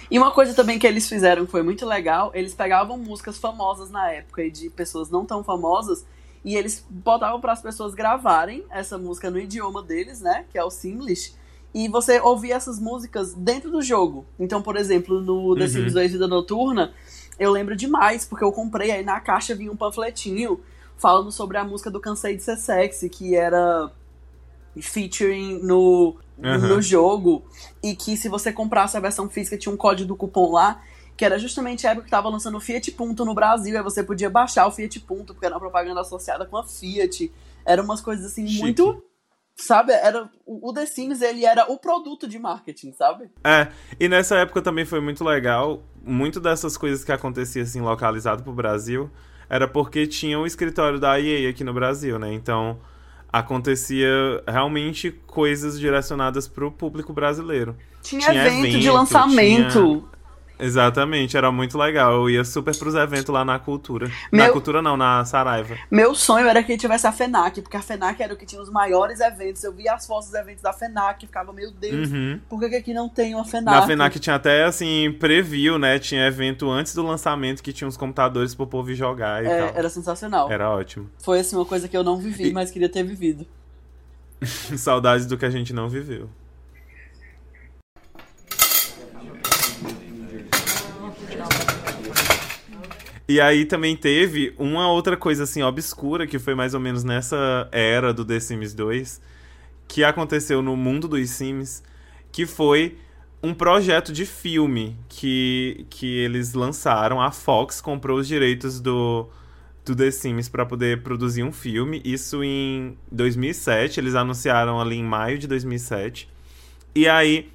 e uma coisa também que eles fizeram que foi muito legal, eles pegavam músicas famosas na época e de pessoas não tão famosas e eles botavam para as pessoas gravarem essa música no idioma deles, né, que é o Simlish, e você ouvia essas músicas dentro do jogo. Então, por exemplo, no The uhum. Sims 2 Vida Noturna, eu lembro demais, porque eu comprei, aí na caixa vinha um panfletinho falando sobre a música do Cansei de Ser Sexy, que era featuring no, uhum. no jogo, e que se você comprasse a versão física tinha um código do cupom lá, que era justamente a época que tava lançando o Fiat Punto no Brasil, aí você podia baixar o Fiat Punto, porque era uma propaganda associada com a Fiat. Eram umas coisas assim Chique. muito sabe? Era o The Sims, ele era o produto de marketing, sabe? É, e nessa época também foi muito legal, muito dessas coisas que aconteciam assim localizado pro Brasil, era porque tinha o escritório da EA aqui no Brasil, né? Então, acontecia realmente coisas direcionadas pro público brasileiro. Tinha, tinha evento, evento, de lançamento. Tinha Exatamente, era muito legal. Eu ia super pros eventos lá na cultura. Meu... Na cultura não, na Saraiva. Meu sonho era que tivesse a FENAC, porque a FENAC era o que tinha os maiores eventos. Eu via as fotos dos eventos da FENAC ficava, meu Deus, uhum. por que, que aqui não tem uma FENAC? Na FENAC tinha até, assim, preview, né? Tinha evento antes do lançamento que tinha uns computadores pro povo jogar e é, tal. Era sensacional. Era ótimo. Foi, assim, uma coisa que eu não vivi, e... mas queria ter vivido. Saudades do que a gente não viveu. E aí também teve uma outra coisa assim obscura que foi mais ou menos nessa era do The Sims 2 que aconteceu no mundo dos Sims, que foi um projeto de filme que, que eles lançaram. A Fox comprou os direitos do, do The Sims para poder produzir um filme. Isso em 2007. Eles anunciaram ali em maio de 2007. E aí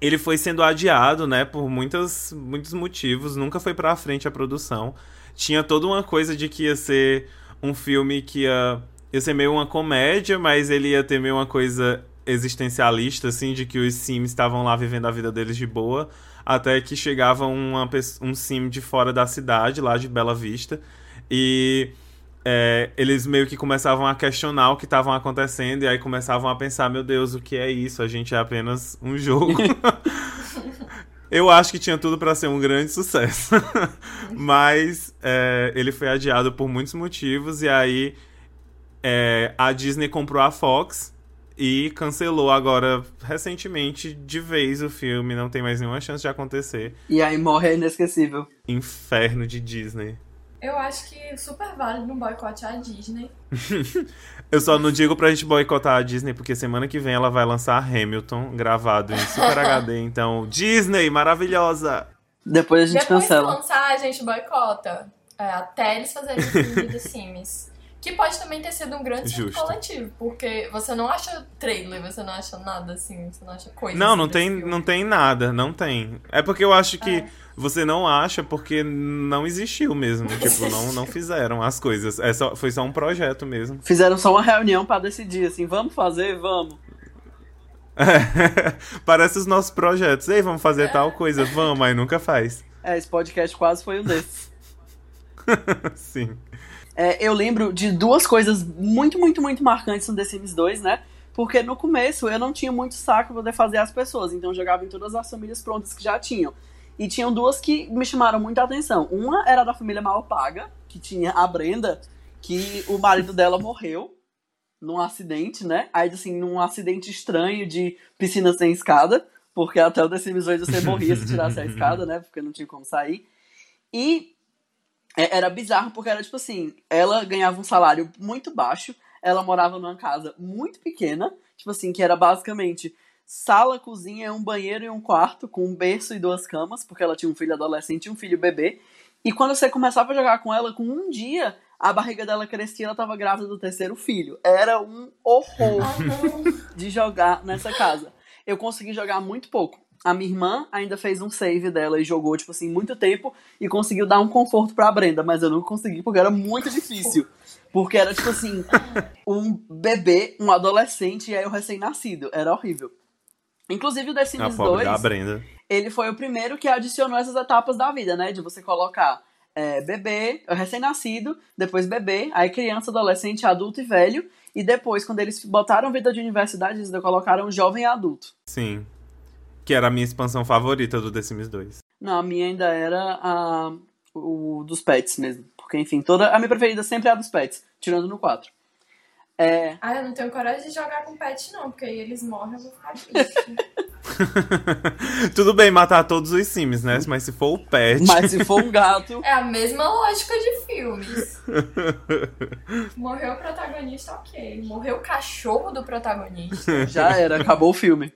ele foi sendo adiado, né, por muitas, muitos motivos, nunca foi pra frente a produção. Tinha toda uma coisa de que ia ser um filme que ia, ia ser meio uma comédia, mas ele ia ter meio uma coisa existencialista, assim, de que os Sims estavam lá vivendo a vida deles de boa, até que chegava uma, um Sim de fora da cidade, lá de Bela Vista, e é, eles meio que começavam a questionar o que estavam acontecendo e aí começavam a pensar, meu Deus, o que é isso? A gente é apenas um jogo. Eu acho que tinha tudo para ser um grande sucesso. Mas é, ele foi adiado por muitos motivos e aí é, a Disney comprou a Fox e cancelou agora recentemente de vez o filme, não tem mais nenhuma chance de acontecer. E aí morre inesquecível. Inferno de Disney. Eu acho que super válido não boicotear a Disney. Eu só não digo pra gente boicotar a Disney, porque semana que vem ela vai lançar Hamilton gravado em Super HD. Então, Disney, maravilhosa! Depois a gente Depois cancela. Depois de lançar, a gente boicota. É, até eles fazerem o filme do Sims. Que pode também ter sido um grande Justo. coletivo, porque você não acha trailer, você não acha nada assim, você não acha coisa. Não, não tem, não tem nada, não tem. É porque eu acho que é. você não acha porque não existiu mesmo. tipo, não, não fizeram as coisas. É só, foi só um projeto mesmo. Fizeram só uma reunião para decidir, assim, vamos fazer, vamos. É, parece os nossos projetos. Ei, vamos fazer é. tal coisa, vamos, mas nunca faz. É, esse podcast quase foi um desses. Sim. É, eu lembro de duas coisas muito, muito, muito marcantes no The Sims 2, né? Porque no começo eu não tinha muito saco pra poder fazer as pessoas, então eu jogava em todas as famílias prontas que já tinham. E tinham duas que me chamaram muita atenção. Uma era da família Malpaga, que tinha a Brenda, que o marido dela morreu num acidente, né? Aí, assim, num acidente estranho de piscina sem escada, porque até o The Sims 2 você morria se tirasse a escada, né? Porque não tinha como sair. E é, era bizarro porque era tipo assim, ela ganhava um salário muito baixo, ela morava numa casa muito pequena, tipo assim, que era basicamente sala, cozinha, um banheiro e um quarto, com um berço e duas camas, porque ela tinha um filho adolescente e um filho bebê. E quando você começava a jogar com ela, com um dia, a barriga dela crescia e ela tava grávida do terceiro filho. Era um horror de jogar nessa casa. Eu consegui jogar muito pouco a minha irmã ainda fez um save dela e jogou, tipo assim, muito tempo e conseguiu dar um conforto pra Brenda, mas eu não consegui porque era muito difícil. Porque era, tipo assim, um bebê, um adolescente e aí o recém-nascido. Era horrível. Inclusive o The Sims 2, ele foi o primeiro que adicionou essas etapas da vida, né? De você colocar é, bebê, recém-nascido, depois bebê, aí criança, adolescente, adulto e velho. E depois, quando eles botaram vida de universidade, eles colocaram jovem e adulto. Sim. Que era a minha expansão favorita do The Sims 2. Não, a minha ainda era a, o dos pets mesmo. Porque, enfim, toda a minha preferida sempre é a dos pets, tirando no 4. É... Ah, eu não tenho coragem de jogar com pet, não, porque aí eles morrem eu vou ficar triste. Tudo bem matar todos os Sims, né? Mas se for o pet. Mas se for um gato. É a mesma lógica de filmes. Morreu o protagonista, ok. Morreu o cachorro do protagonista. Já era, acabou o filme.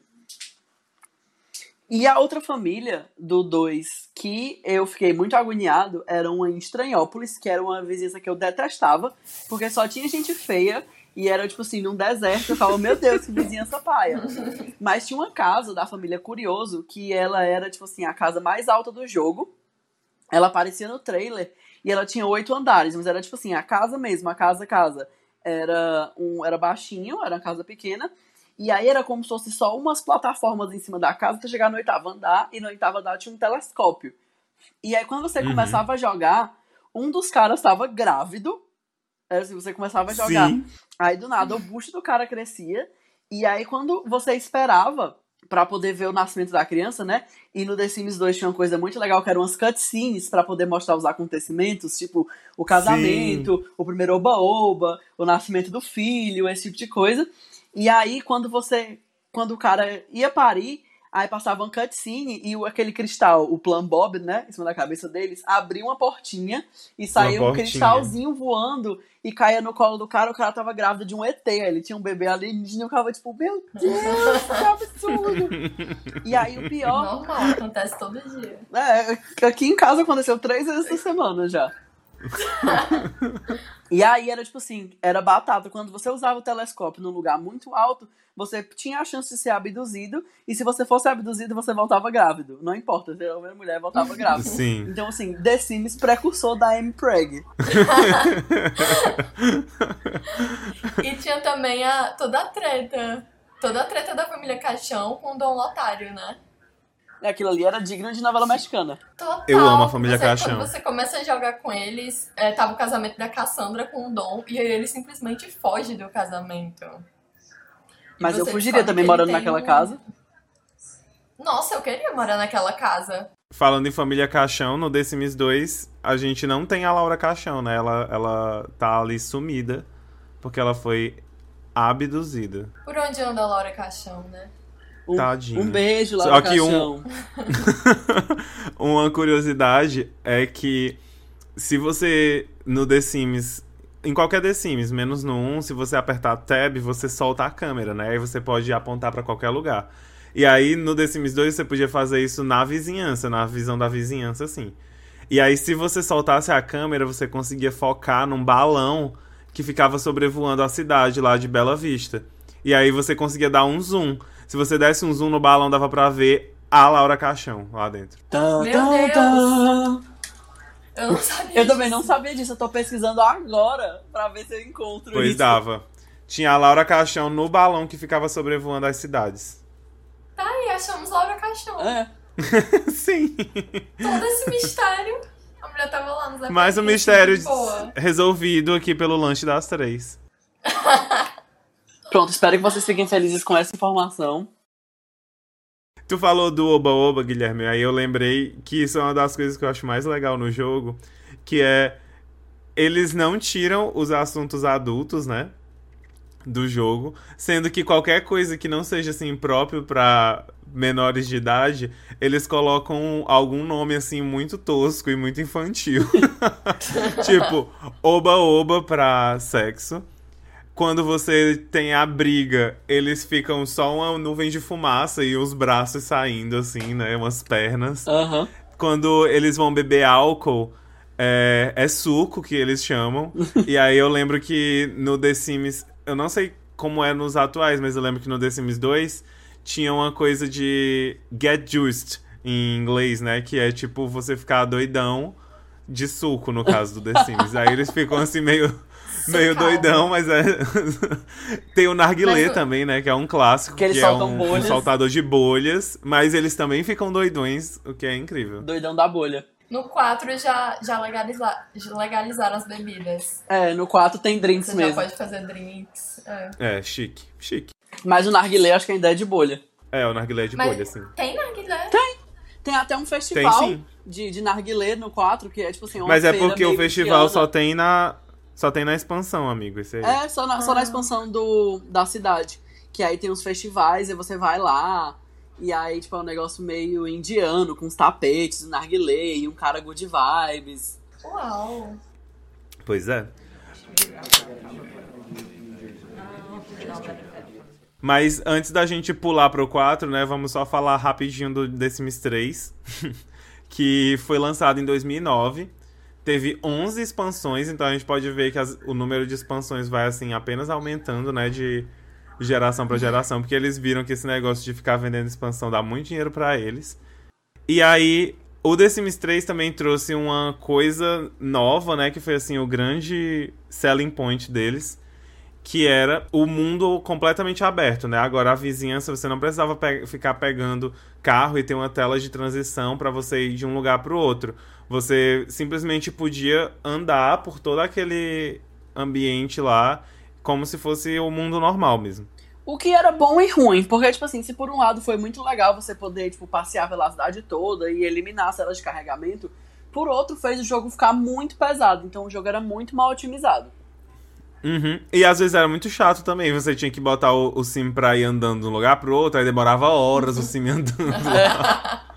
E a outra família do 2 que eu fiquei muito agoniado era uma em Estranhópolis, que era uma vizinhança que eu detestava, porque só tinha gente feia e era, tipo assim, num deserto. Eu falava, meu Deus, que vizinhança paia. Mas tinha uma casa da família Curioso, que ela era, tipo assim, a casa mais alta do jogo. Ela aparecia no trailer e ela tinha oito andares, mas era, tipo assim, a casa mesmo, a casa, casa. Era, um, era baixinho, era uma casa pequena. E aí era como se fosse só umas plataformas em cima da casa até chegar no oitavo andar. E no oitavo andar tinha um telescópio. E aí quando você uhum. começava a jogar, um dos caras estava grávido era assim, você começava a jogar. Sim. Aí do nada o busto do cara crescia. E aí quando você esperava para poder ver o nascimento da criança, né? E no The Sims 2 tinha uma coisa muito legal que eram umas cutscenes para poder mostrar os acontecimentos, tipo o casamento, Sim. o primeiro oba-oba, o nascimento do filho, esse tipo de coisa. E aí quando você quando o cara ia parir, Aí passava um cutscene e aquele cristal, o Plan Bob, né, em cima da cabeça deles, abria uma portinha e saía um cristalzinho voando e caía no colo do cara. O cara tava grávida de um ET. Ele tinha um bebê ali e o cara tipo, meu Deus, que absurdo. e aí o pior. Normal, acontece todo dia. É, aqui em casa aconteceu três vezes essa semana já. E aí era tipo assim, era batata. Quando você usava o telescópio num lugar muito alto, você tinha a chance de ser abduzido. E se você fosse abduzido, você voltava grávido. Não importa, se era uma mulher, voltava grávida. Sim. Então, assim, The Sims precursor da M-Preg. e tinha também a, toda a treta. Toda a treta da família Caixão com o Dom Lotário, né? É, aquilo ali era digno de novela mexicana. Total. Eu amo a família você, Caixão. Quando você começa a jogar com eles, é, tava o casamento da Cassandra com o Dom, e aí ele simplesmente foge do casamento. Mas eu fugiria também morando naquela um... casa. Nossa, eu queria morar naquela casa. Falando em família Caixão, no The Sims 2, a gente não tem a Laura Caixão, né? Ela, ela tá ali sumida, porque ela foi abduzida. Por onde anda a Laura Caixão, né? Um, Tadinha. um beijo lá Só que um... uma curiosidade é que se você no The Sims, em qualquer The Sims, menos no 1, se você apertar Tab, você solta a câmera, né? Aí você pode apontar para qualquer lugar. E aí no The Sims 2 você podia fazer isso na vizinhança, na visão da vizinhança, assim. E aí se você soltasse a câmera, você conseguia focar num balão que ficava sobrevoando a cidade lá de Bela Vista. E aí você conseguia dar um zoom. Se você desse um zoom no balão, dava pra ver a Laura Caixão lá dentro. Meu Deus! Eu não sabia Eu também não sabia disso, eu tô pesquisando agora pra ver se eu encontro pois isso. Pois dava. Tinha a Laura Caixão no balão que ficava sobrevoando as cidades. Tá aí, achamos Laura Caixão. É. Sim. Todo esse mistério. A mulher tava lá nos Mais um mistério resolvido aqui pelo lanche das três. Pronto, espero que vocês fiquem felizes com essa informação. Tu falou do Oba-Oba, Guilherme, aí eu lembrei que isso é uma das coisas que eu acho mais legal no jogo, que é eles não tiram os assuntos adultos, né, do jogo, sendo que qualquer coisa que não seja assim próprio para menores de idade, eles colocam algum nome assim muito tosco e muito infantil. tipo, oba-oba pra sexo quando você tem a briga, eles ficam só uma nuvem de fumaça e os braços saindo, assim, né? Umas pernas. Uhum. Quando eles vão beber álcool, é, é suco que eles chamam. e aí eu lembro que no The Sims. Eu não sei como é nos atuais, mas eu lembro que no The Sims 2 tinha uma coisa de get juiced em inglês, né? Que é tipo você ficar doidão de suco, no caso do The Sims. aí eles ficam assim meio meio doidão, mas é. Tem o narguilé mas, também, né? Que é um clássico. Que, eles que é um, um, saltador de bolhas, mas eles também ficam doidões, o que é incrível. Doidão da bolha. No 4 já, já, legaliza, legalizaram as bebidas. É, no 4 tem drinks Você mesmo. já pode fazer drinks. É, é chique, chique. Mas o narguilé acho que ainda é de bolha. É, o narguilé é de Mas bolha, sim. Tem narguilé? Tem. Tem até um festival tem, de, de narguilé no 4, que é tipo assim, uma Mas é porque o festival só tem na. Só tem na expansão, amigo. Esse aí. É, só na, ah. só na ah. expansão do, da cidade. Que aí tem uns festivais e você vai lá. E aí, tipo, é um negócio meio indiano, com os tapetes, um narguilé e um cara good vibes. Uau! Pois é. Mas antes da gente pular pro 4, né, vamos só falar rapidinho do The Sims 3, que foi lançado em 2009. Teve 11 expansões, então a gente pode ver que as, o número de expansões vai assim apenas aumentando, né, de geração para geração, porque eles viram que esse negócio de ficar vendendo expansão dá muito dinheiro para eles. E aí, o The Sims 3 também trouxe uma coisa nova, né, que foi assim o grande selling point deles, que era o mundo completamente aberto, né? Agora a vizinhança você não precisava pe ficar pegando carro e ter uma tela de transição para você ir de um lugar para o outro. Você simplesmente podia andar por todo aquele ambiente lá como se fosse o mundo normal mesmo. O que era bom e ruim, porque, tipo assim, se por um lado foi muito legal você poder, tipo, passear pela cidade toda e eliminar as telas de carregamento, por outro fez o jogo ficar muito pesado, então o jogo era muito mal otimizado. Uhum. E às vezes era muito chato também, você tinha que botar o, o sim pra ir andando de um lugar pro outro, aí demorava horas o sim andando.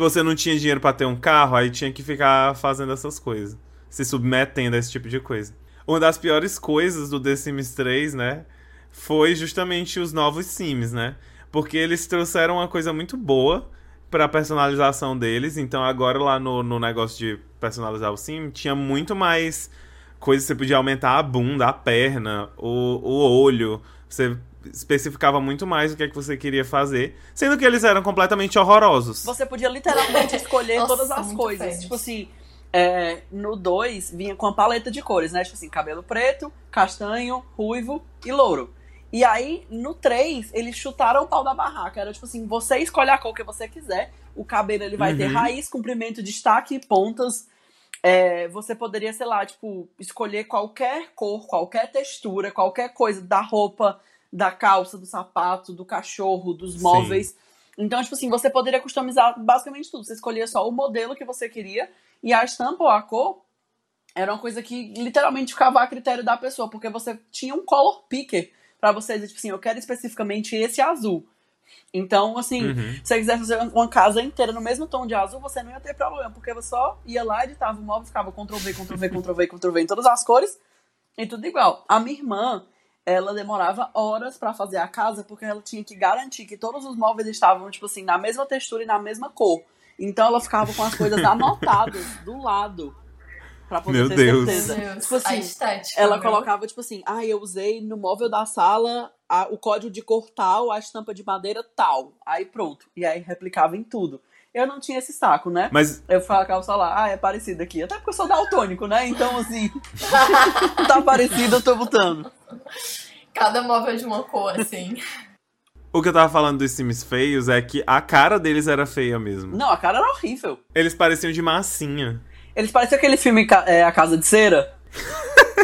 você não tinha dinheiro para ter um carro, aí tinha que ficar fazendo essas coisas, se submetendo a esse tipo de coisa. Uma das piores coisas do The Sims 3, né, foi justamente os novos Sims, né? Porque eles trouxeram uma coisa muito boa para personalização deles. Então agora lá no, no negócio de personalizar o Sim, tinha muito mais coisas. Você podia aumentar a bunda, a perna, o, o olho. Você especificava muito mais o que é que você queria fazer, sendo que eles eram completamente horrorosos. Você podia literalmente escolher Nossa, todas as coisas. Tipo assim, é, no 2 vinha com a paleta de cores, né? Tipo assim, cabelo preto, castanho, ruivo e louro. E aí, no 3, eles chutaram o pau da barraca. Era tipo assim, você escolhe a cor que você quiser. O cabelo ele vai uhum. ter raiz, comprimento, destaque e pontas. É, você poderia, sei lá, tipo, escolher qualquer cor, qualquer textura, qualquer coisa da roupa, da calça, do sapato, do cachorro, dos móveis. Sim. Então, tipo assim, você poderia customizar basicamente tudo. Você escolhia só o modelo que você queria e a estampa ou a cor era uma coisa que literalmente ficava a critério da pessoa, porque você tinha um color picker para você dizer, tipo assim, eu quero especificamente esse azul. Então, assim, uhum. se você quiser fazer uma casa inteira no mesmo tom de azul, você não ia ter problema, porque você só ia lá, editava o móvel, ficava Ctrl-V, Ctrl-V, Ctrl-V, Ctrl-V em todas as cores, e tudo igual. A minha irmã, ela demorava horas para fazer a casa, porque ela tinha que garantir que todos os móveis estavam, tipo assim, na mesma textura e na mesma cor. Então ela ficava com as coisas anotadas do lado. Pra poder Meu ter Deus. certeza. Deus. Tipo assim, estética, ela colocava, tipo assim, ah, eu usei no móvel da sala a, o código de cor tal, a estampa de madeira tal. Aí pronto. E aí replicava em tudo. Eu não tinha esse saco, né? Mas. Eu ficava só lá, ah, é parecido aqui. Até porque eu sou daltônico, né? Então, assim. tá parecido, eu tô botando. Cada móvel de uma cor, assim. O que eu tava falando dos Sims feios é que a cara deles era feia mesmo. Não, a cara era horrível. Eles pareciam de massinha. Eles pareciam aquele filme é, A Casa de Cera.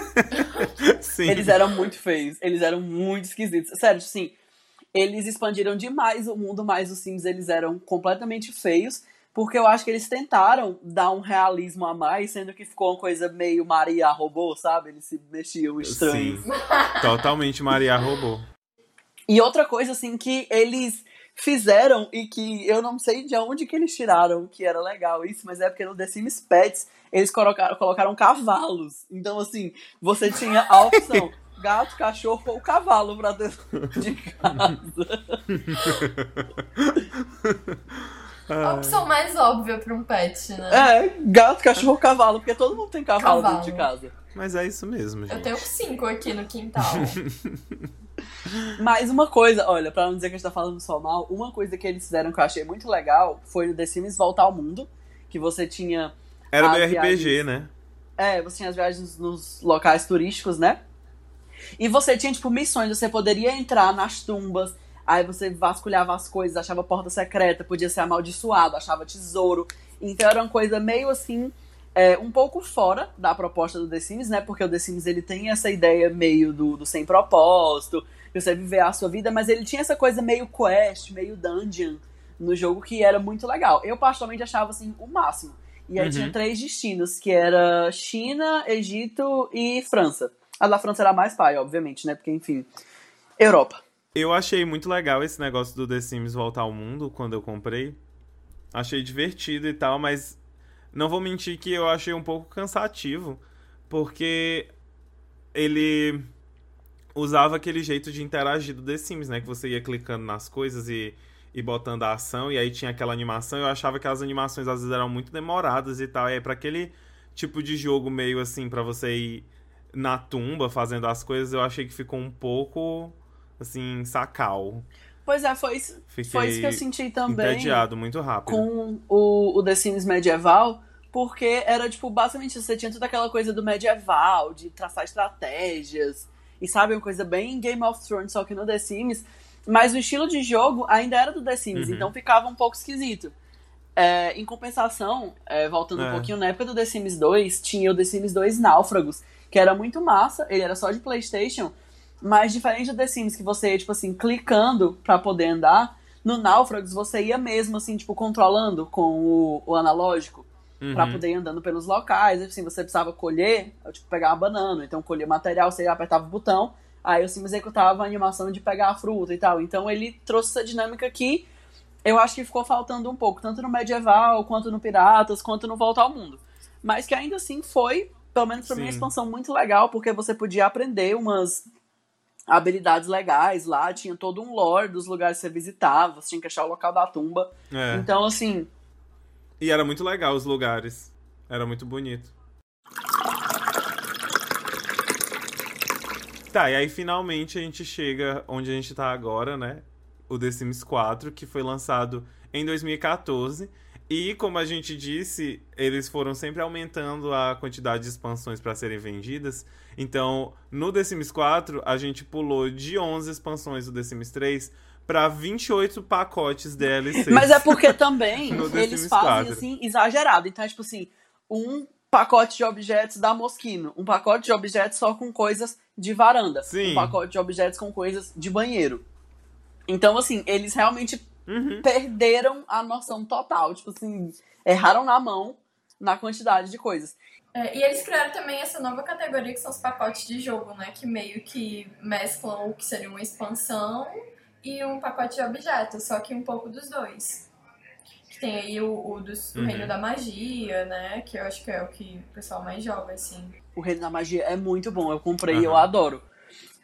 Sim. Eles eram muito feios. Eles eram muito esquisitos. Sério, assim, eles expandiram demais o mundo, mas os Sims eles eram completamente feios. Porque eu acho que eles tentaram dar um realismo a mais, sendo que ficou uma coisa meio Maria robô, sabe? Eles se mexiam estranhos. Sim. Totalmente Maria robô. E outra coisa, assim, que eles fizeram e que eu não sei de onde que eles tiraram que era legal isso, mas é porque no The Sims Pets eles colocaram, colocaram cavalos. Então, assim, você tinha a opção gato, cachorro ou cavalo pra dentro de casa. A opção mais óbvia pra um pet, né? É, gato, cachorro cavalo, porque todo mundo tem cavalo, cavalo. dentro de casa. Mas é isso mesmo, gente. Eu tenho cinco aqui no quintal. Mas uma coisa, olha, pra não dizer que a gente tá falando só mal, uma coisa que eles fizeram que eu achei muito legal foi no The Sims Voltar ao Mundo, que você tinha. Era do RPG, né? É, você tinha as viagens nos locais turísticos, né? E você tinha, tipo, missões. Você poderia entrar nas tumbas, aí você vasculhava as coisas, achava porta secreta, podia ser amaldiçoado, achava tesouro. Então era uma coisa meio assim, é, um pouco fora da proposta do The Sims, né? Porque o The Sims ele tem essa ideia meio do, do sem propósito, de você viver a sua vida, mas ele tinha essa coisa meio quest, meio dungeon no jogo que era muito legal. Eu particularmente achava assim o máximo. E aí uhum. tinha três destinos, que era China, Egito e França. A da França era mais pai, obviamente, né? Porque, enfim, Europa. Eu achei muito legal esse negócio do The Sims voltar ao mundo quando eu comprei. Achei divertido e tal, mas não vou mentir que eu achei um pouco cansativo, porque ele usava aquele jeito de interagir do The Sims, né? Que você ia clicando nas coisas e e botando a ação, e aí tinha aquela animação, eu achava que as animações às vezes eram muito demoradas e tal, e aí pra aquele tipo de jogo meio assim, para você ir na tumba fazendo as coisas, eu achei que ficou um pouco, assim, sacal. Pois é, foi isso, foi isso que eu senti também. Entediado muito rápido. Com o, o The Sims medieval, porque era, tipo, basicamente você tinha toda aquela coisa do medieval, de traçar estratégias, e sabe, uma coisa bem Game of Thrones, só que no The Sims mas o estilo de jogo ainda era do The Sims, uhum. então ficava um pouco esquisito. É, em compensação, é, voltando é. um pouquinho, na época do The Sims 2, tinha o The Sims 2 Náufragos, que era muito massa, ele era só de Playstation, mas diferente do The Sims, que você ia, tipo assim, clicando para poder andar, no Náufragos você ia mesmo, assim, tipo, controlando com o, o analógico, uhum. para poder ir andando pelos locais, assim, você precisava colher, tipo, pegar uma banana, então colher material, você apertava o botão, Aí eu sempre executava a animação de pegar a fruta e tal. Então ele trouxe essa dinâmica que eu acho que ficou faltando um pouco, tanto no medieval, quanto no Piratas, quanto no Volta ao Mundo. Mas que ainda assim foi, pelo menos pra Sim. mim, uma expansão muito legal, porque você podia aprender umas habilidades legais lá, tinha todo um lore dos lugares que você visitava, você tinha que achar o local da tumba. É. Então, assim. E era muito legal os lugares. Era muito bonito. Tá, e aí finalmente a gente chega onde a gente tá agora, né? O The Sims 4, que foi lançado em 2014. E, como a gente disse, eles foram sempre aumentando a quantidade de expansões para serem vendidas. Então, no The Sims 4, a gente pulou de 11 expansões do The Sims 3 para 28 pacotes DLC. Mas é porque também eles fazem 4. assim exagerado. Então, é tipo assim, um pacote de objetos da Moschino, um pacote de objetos só com coisas de varanda, Sim. um pacote de objetos com coisas de banheiro. Então, assim, eles realmente uhum. perderam a noção total, tipo assim, erraram na mão na quantidade de coisas. É, e eles criaram também essa nova categoria que são os pacotes de jogo, né? Que meio que mesclam o que seria uma expansão e um pacote de objetos, só que um pouco dos dois. Tem aí o, o do uhum. Reino da Magia, né? Que eu acho que é o que o pessoal mais joga, assim. O Reino da Magia é muito bom, eu comprei e uhum. eu adoro.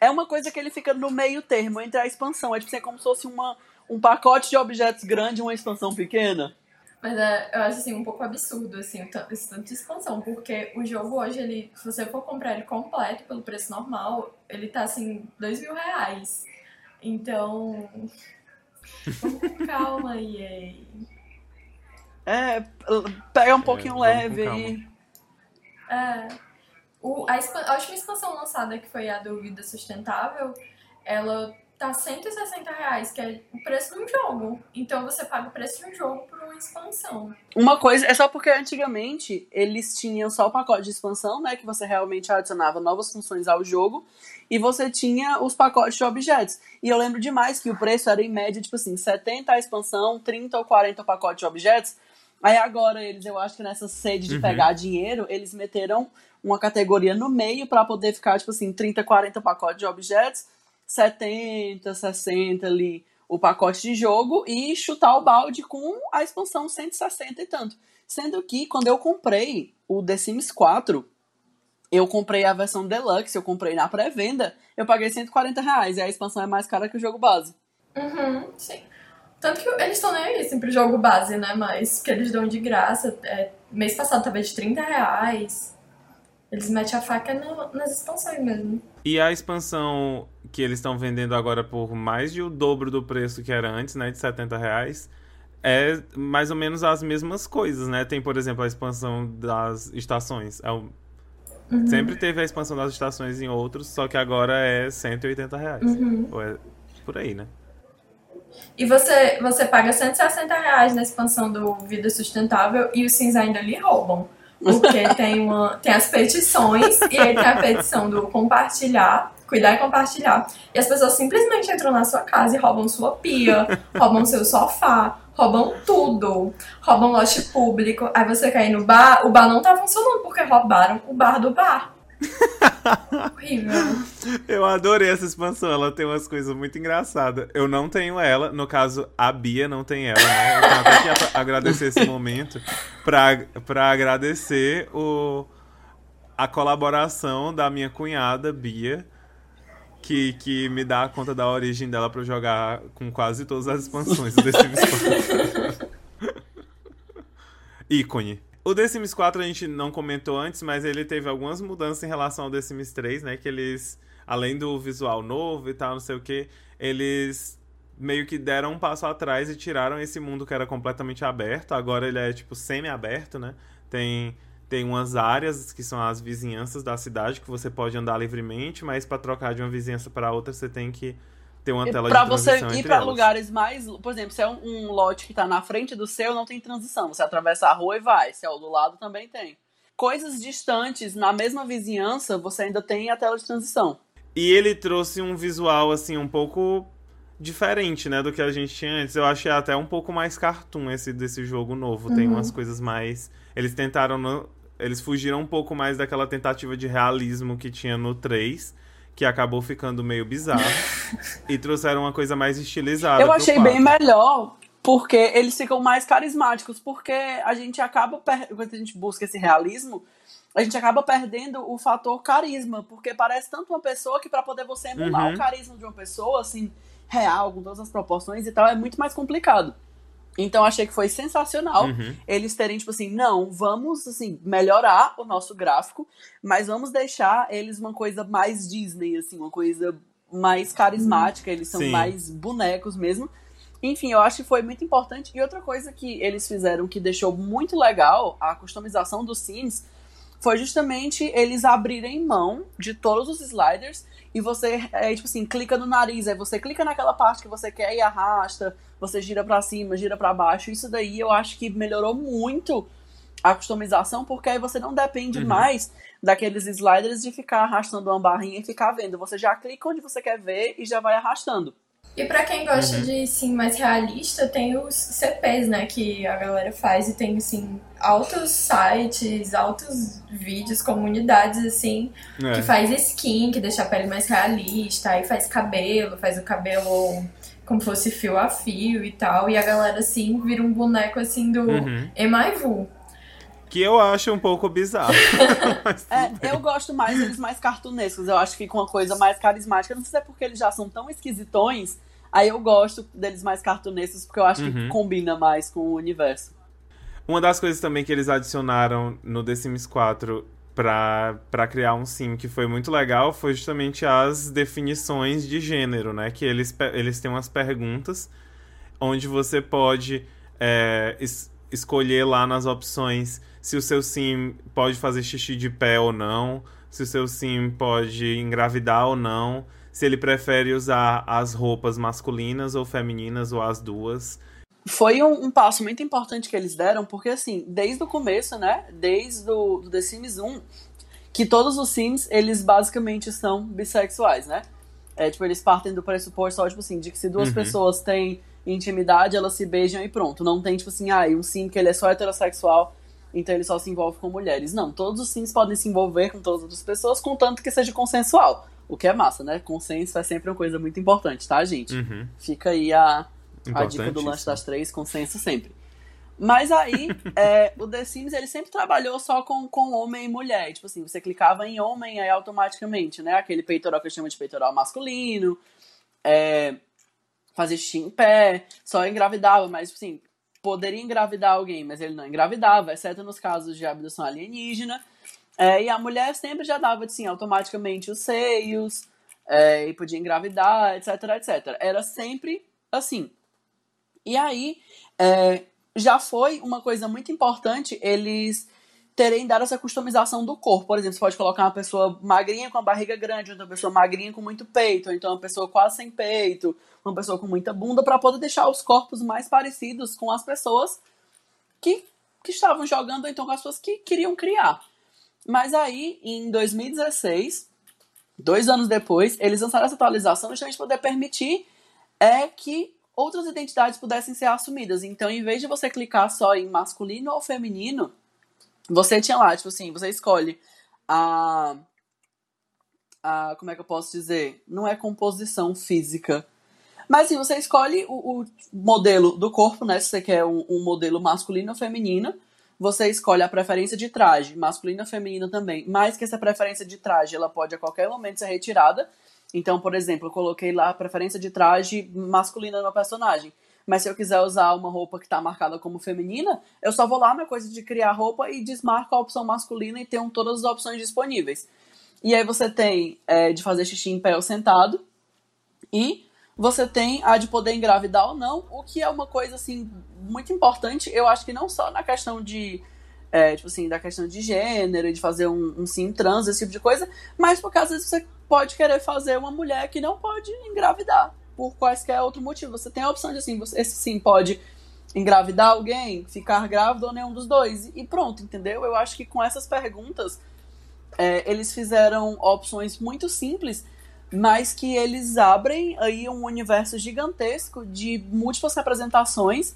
É uma coisa que ele fica no meio termo entre a expansão. É tipo assim, é como se fosse uma, um pacote de objetos grande e uma expansão pequena. Mas é, eu acho assim, um pouco absurdo assim, esse tanto de expansão, porque o jogo hoje, ele, se você for comprar ele completo pelo preço normal, ele tá assim, dois mil reais. Então. Vamos com calma, EA. É, pega um é, pouquinho leve aí. É. O, a, a última expansão lançada, que foi a do Vida Sustentável, ela tá 160 reais, que é o preço de um jogo. Então você paga o preço de um jogo por uma expansão. Uma coisa, é só porque antigamente eles tinham só o pacote de expansão, né? Que você realmente adicionava novas funções ao jogo. E você tinha os pacotes de objetos. E eu lembro demais que o preço era em média, tipo assim, 70 a expansão, 30 ou 40 o pacote de objetos. Aí agora eles, eu acho que nessa sede de uhum. pegar dinheiro, eles meteram uma categoria no meio para poder ficar, tipo assim, 30, 40 pacotes de objetos, 70, 60 ali o pacote de jogo e chutar o balde com a expansão 160 e tanto. Sendo que quando eu comprei o The Sims 4, eu comprei a versão Deluxe, eu comprei na pré-venda, eu paguei 140 reais e a expansão é mais cara que o jogo base. Uhum, sim. Tanto que eles estão nem aí, sempre assim, jogo base, né? Mas que eles dão de graça. É, mês passado tava de 30 reais. Eles metem a faca no, nas expansões mesmo. E a expansão que eles estão vendendo agora por mais de o dobro do preço que era antes, né? De 70 reais. É mais ou menos as mesmas coisas, né? Tem, por exemplo, a expansão das estações. É o Uhum. Sempre teve a expansão das estações em outros, só que agora é 180 reais. Uhum. Ou é por aí, né? E você, você paga 160 reais na expansão do Vida Sustentável e os Sims ainda lhe roubam. Porque tem, uma, tem as petições e aí tem a petição do compartilhar, cuidar e compartilhar. E as pessoas simplesmente entram na sua casa e roubam sua pia, roubam seu sofá, roubam tudo. Roubam lote público. Aí você cai no bar, o bar não tá funcionando porque roubaram o bar do bar. Horrível. Eu adorei essa expansão, ela tem umas coisas muito engraçadas. Eu não tenho ela, no caso, a Bia não tem ela, né? Eu tenho até que agradecer esse momento pra, pra agradecer o, a colaboração da minha cunhada, Bia, que, que me dá a conta da origem dela pra eu jogar com quase todas as expansões 4. Ícone. O The Sims 4 a gente não comentou antes, mas ele teve algumas mudanças em relação ao The Sims 3, né? Que eles, além do visual novo e tal, não sei o que, eles meio que deram um passo atrás e tiraram esse mundo que era completamente aberto. Agora ele é, tipo, semi-aberto, né? Tem, tem umas áreas que são as vizinhanças da cidade que você pode andar livremente, mas para trocar de uma vizinhança para outra você tem que ter uma tela pra de transição você ir para lugares mais. Por exemplo, se é um, um, lote que tá na frente do seu, não tem transição. Você atravessa a rua e vai. Se é o do lado, também tem. Coisas distantes, na mesma vizinhança, você ainda tem a tela de transição. E ele trouxe um visual, assim, um pouco diferente, né, do que a gente tinha antes. Eu achei até um pouco mais cartoon esse desse jogo novo. Uhum. Tem umas coisas mais. Eles tentaram. No... Eles fugiram um pouco mais daquela tentativa de realismo que tinha no 3 que acabou ficando meio bizarro. e trouxeram uma coisa mais estilizada. Eu achei bem melhor, porque eles ficam mais carismáticos, porque a gente acaba, quando a gente busca esse realismo, a gente acaba perdendo o fator carisma, porque parece tanto uma pessoa que para poder você emular uhum. o carisma de uma pessoa, assim, real, com todas as proporções e tal, é muito mais complicado. Então achei que foi sensacional uhum. eles terem, tipo assim, não, vamos assim, melhorar o nosso gráfico, mas vamos deixar eles uma coisa mais Disney, assim, uma coisa mais carismática, eles são Sim. mais bonecos mesmo. Enfim, eu acho que foi muito importante. E outra coisa que eles fizeram que deixou muito legal a customização dos Sims foi justamente eles abrirem mão de todos os sliders e você, é, tipo assim, clica no nariz, aí você clica naquela parte que você quer e arrasta, você gira para cima, gira para baixo. Isso daí eu acho que melhorou muito a customização, porque aí você não depende uhum. mais daqueles sliders de ficar arrastando uma barrinha e ficar vendo. Você já clica onde você quer ver e já vai arrastando. E para quem gosta uhum. de sim mais realista, tem os CPs, né, que a galera faz e tem assim altos sites, altos vídeos, comunidades assim, é. que faz skin, que deixa a pele mais realista, aí faz cabelo, faz o cabelo como fosse fio a fio e tal, e a galera assim vira um boneco assim do uhum. Emaivu. Que eu acho um pouco bizarro. é, eu gosto mais deles mais cartunescos. Eu acho que fica uma coisa mais carismática. Não sei se é porque eles já são tão esquisitões. Aí eu gosto deles mais cartunescos, porque eu acho uhum. que combina mais com o universo. Uma das coisas também que eles adicionaram no The Sims 4 pra, pra criar um sim que foi muito legal foi justamente as definições de gênero, né? Que eles, eles têm umas perguntas onde você pode é, es, escolher lá nas opções se o seu sim pode fazer xixi de pé ou não, se o seu sim pode engravidar ou não, se ele prefere usar as roupas masculinas ou femininas ou as duas. Foi um, um passo muito importante que eles deram, porque assim, desde o começo, né, desde o do The Sims 1, que todos os Sims, eles basicamente são bissexuais, né? É, tipo, eles partem do pressuposto só, tipo assim, de que se duas uhum. pessoas têm intimidade, elas se beijam e pronto. Não tem, tipo assim, ah, um sim que ele é só heterossexual então ele só se envolve com mulheres. Não, todos os sims podem se envolver com todas as outras pessoas, contanto que seja consensual. O que é massa, né? Consenso é sempre uma coisa muito importante, tá, gente? Uhum. Fica aí a, a dica do lanche das três, consenso sempre. Mas aí, é, o The Sims, ele sempre trabalhou só com, com homem e mulher. Tipo assim, você clicava em homem, aí automaticamente, né? Aquele peitoral que eu chamo de peitoral masculino. É, fazia xixi em pé, só engravidava, mas assim, poderia engravidar alguém, mas ele não engravidava, exceto nos casos de abdução alienígena. É, e a mulher sempre já dava, assim, automaticamente os seios, é, e podia engravidar, etc, etc. Era sempre assim. E aí, é, já foi uma coisa muito importante eles terem dado essa customização do corpo. Por exemplo, você pode colocar uma pessoa magrinha com a barriga grande, outra pessoa magrinha com muito peito, ou então uma pessoa quase sem peito, uma pessoa com muita bunda, para poder deixar os corpos mais parecidos com as pessoas que, que estavam jogando, ou então com as pessoas que queriam criar. Mas aí, em 2016, dois anos depois, eles lançaram essa atualização justamente para poder permitir é que outras identidades pudessem ser assumidas. Então, em vez de você clicar só em masculino ou feminino, você tinha lá, tipo assim, você escolhe a. a como é que eu posso dizer? Não é composição física. Mas assim, você escolhe o, o modelo do corpo, né? Se você quer um, um, modelo masculino ou feminino. Você escolhe a preferência de traje, masculino ou feminino também. Mas que essa preferência de traje, ela pode a qualquer momento ser retirada. Então, por exemplo, eu coloquei lá a preferência de traje masculina no personagem. Mas se eu quiser usar uma roupa que está marcada como feminina, eu só vou lá na coisa de criar roupa e desmarco a opção masculina e tenho todas as opções disponíveis. E aí você tem é, de fazer xixi em pé ou sentado. E você tem a de poder engravidar ou não, o que é uma coisa, assim, muito importante. Eu acho que não só na questão de é, tipo assim, da questão de gênero, de fazer um, um, sim trans, esse tipo de coisa, mas porque às vezes você pode querer fazer uma mulher que não pode engravidar por quaisquer outro motivo. Você tem a opção de assim, você, esse sim pode engravidar alguém, ficar grávido ou nenhum dos dois. E pronto, entendeu? Eu acho que com essas perguntas é, eles fizeram opções muito simples, mas que eles abrem aí um universo gigantesco de múltiplas representações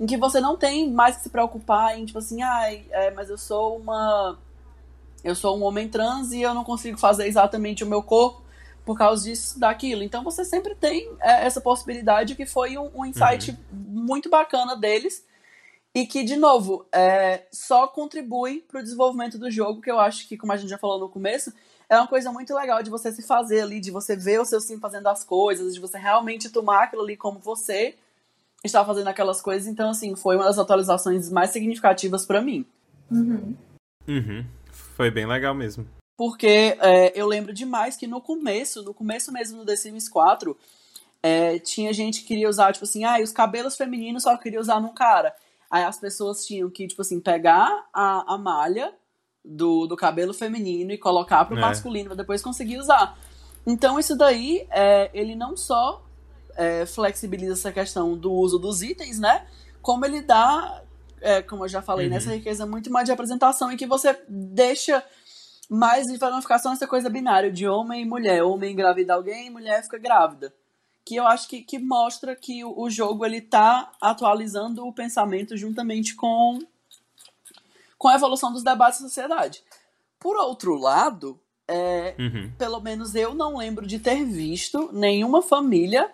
em que você não tem mais que se preocupar em, tipo assim, ai, é, mas eu sou uma. Eu sou um homem trans e eu não consigo fazer exatamente o meu corpo por causa disso, daquilo. Então você sempre tem é, essa possibilidade que foi um, um insight uhum. muito bacana deles e que, de novo, é, só contribui para o desenvolvimento do jogo, que eu acho que, como a gente já falou no começo, é uma coisa muito legal de você se fazer ali, de você ver o seu sim fazendo as coisas, de você realmente tomar aquilo ali como você está fazendo aquelas coisas. Então, assim, foi uma das atualizações mais significativas para mim. Uhum. Uhum. Foi bem legal mesmo. Porque é, eu lembro demais que no começo, no começo mesmo do The Sims 4, é, tinha gente que queria usar, tipo assim, ah, os cabelos femininos só queria usar num cara. Aí as pessoas tinham que, tipo assim, pegar a, a malha do, do cabelo feminino e colocar pro é. masculino pra depois conseguir usar. Então isso daí, é, ele não só é, flexibiliza essa questão do uso dos itens, né? Como ele dá, é, como eu já falei, uhum. nessa riqueza muito mais de apresentação em que você deixa mas para não ficar só nessa coisa binária de homem e mulher. Homem engravida alguém, mulher fica grávida. Que eu acho que, que mostra que o, o jogo ele tá atualizando o pensamento juntamente com, com a evolução dos debates da sociedade. Por outro lado, é, uhum. pelo menos eu não lembro de ter visto nenhuma família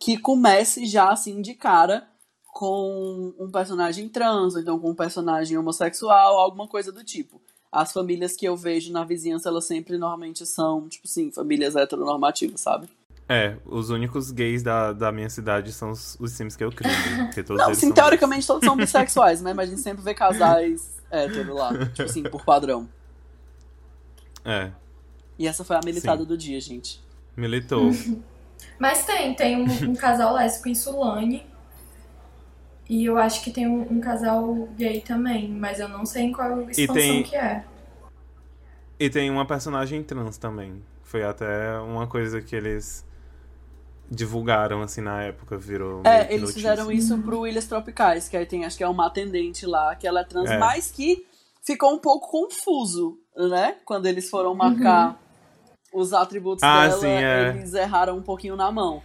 que comece já assim de cara com um personagem trans, ou então com um personagem homossexual, alguma coisa do tipo as famílias que eu vejo na vizinhança, elas sempre normalmente são, tipo assim, famílias heteronormativas, sabe? É, os únicos gays da, da minha cidade são os, os Sims que eu crio. Né? Porque todos Não, eles sim, são teoricamente gays. todos são bissexuais, né? Mas a gente sempre vê casais hétero lá, tipo assim, por padrão. É. E essa foi a militada sim. do dia, gente. Militou. Mas tem, tem um, um casal lésbico em Sulane e eu acho que tem um, um, casal gay também, mas eu não sei em qual expansão tem... que é. E tem uma personagem trans também. Foi até uma coisa que eles divulgaram, assim, na época, virou. É, eles notícia. fizeram isso pro Ilhas Tropicais, que aí tem, acho que é uma atendente lá, que ela é trans, é. mas que ficou um pouco confuso, né? Quando eles foram marcar uhum. os atributos ah, dela, sim, é. eles erraram um pouquinho na mão.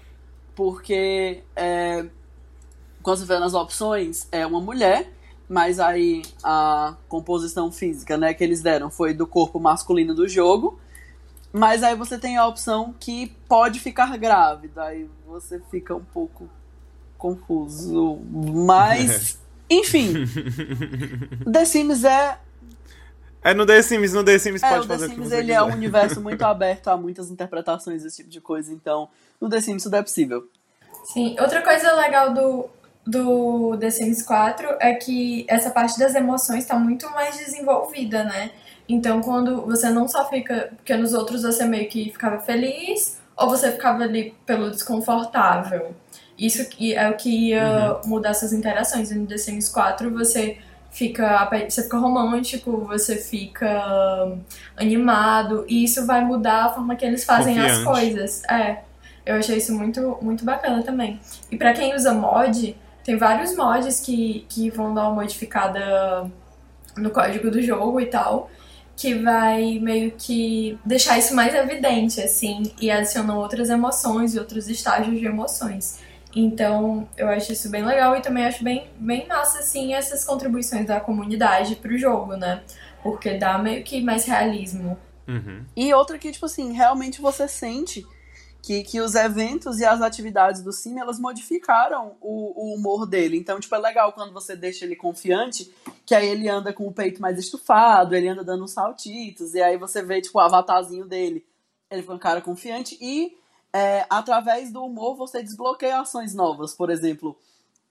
Porque é, quando você vê nas opções, é uma mulher, mas aí a composição física, né, que eles deram foi do corpo masculino do jogo. Mas aí você tem a opção que pode ficar grávida, aí você fica um pouco confuso. Mas, enfim. The Sims é é no The Sims, no The Sims é, pode o fazer The Sims o que você ele quiser. é um universo muito aberto a muitas interpretações desse tipo de coisa, então no The Sims tudo é possível. Sim, outra coisa legal do, do The Sims 4 é que essa parte das emoções está muito mais desenvolvida, né? Então, quando você não só fica. Porque nos outros você meio que ficava feliz, ou você ficava ali pelo desconfortável. Isso é o que ia uhum. mudar essas interações. E no The Sims 4 você fica você fica romântico, você fica animado e isso vai mudar a forma que eles fazem Confiante. as coisas. É. Eu achei isso muito muito bacana também. E para quem usa mod, tem vários mods que, que vão dar uma modificada no código do jogo e tal, que vai meio que deixar isso mais evidente, assim, e adicionam outras emoções e outros estágios de emoções. Então, eu acho isso bem legal e também acho bem, bem massa, assim, essas contribuições da comunidade pro jogo, né? Porque dá meio que mais realismo. Uhum. E outra que, tipo assim, realmente você sente que, que os eventos e as atividades do Sim, elas modificaram o, o, humor dele. Então, tipo, é legal quando você deixa ele confiante, que aí ele anda com o peito mais estufado, ele anda dando saltitos, e aí você vê, tipo, o avatarzinho dele. Ele foi um cara confiante e é, através do humor você desbloqueia ações novas. Por exemplo,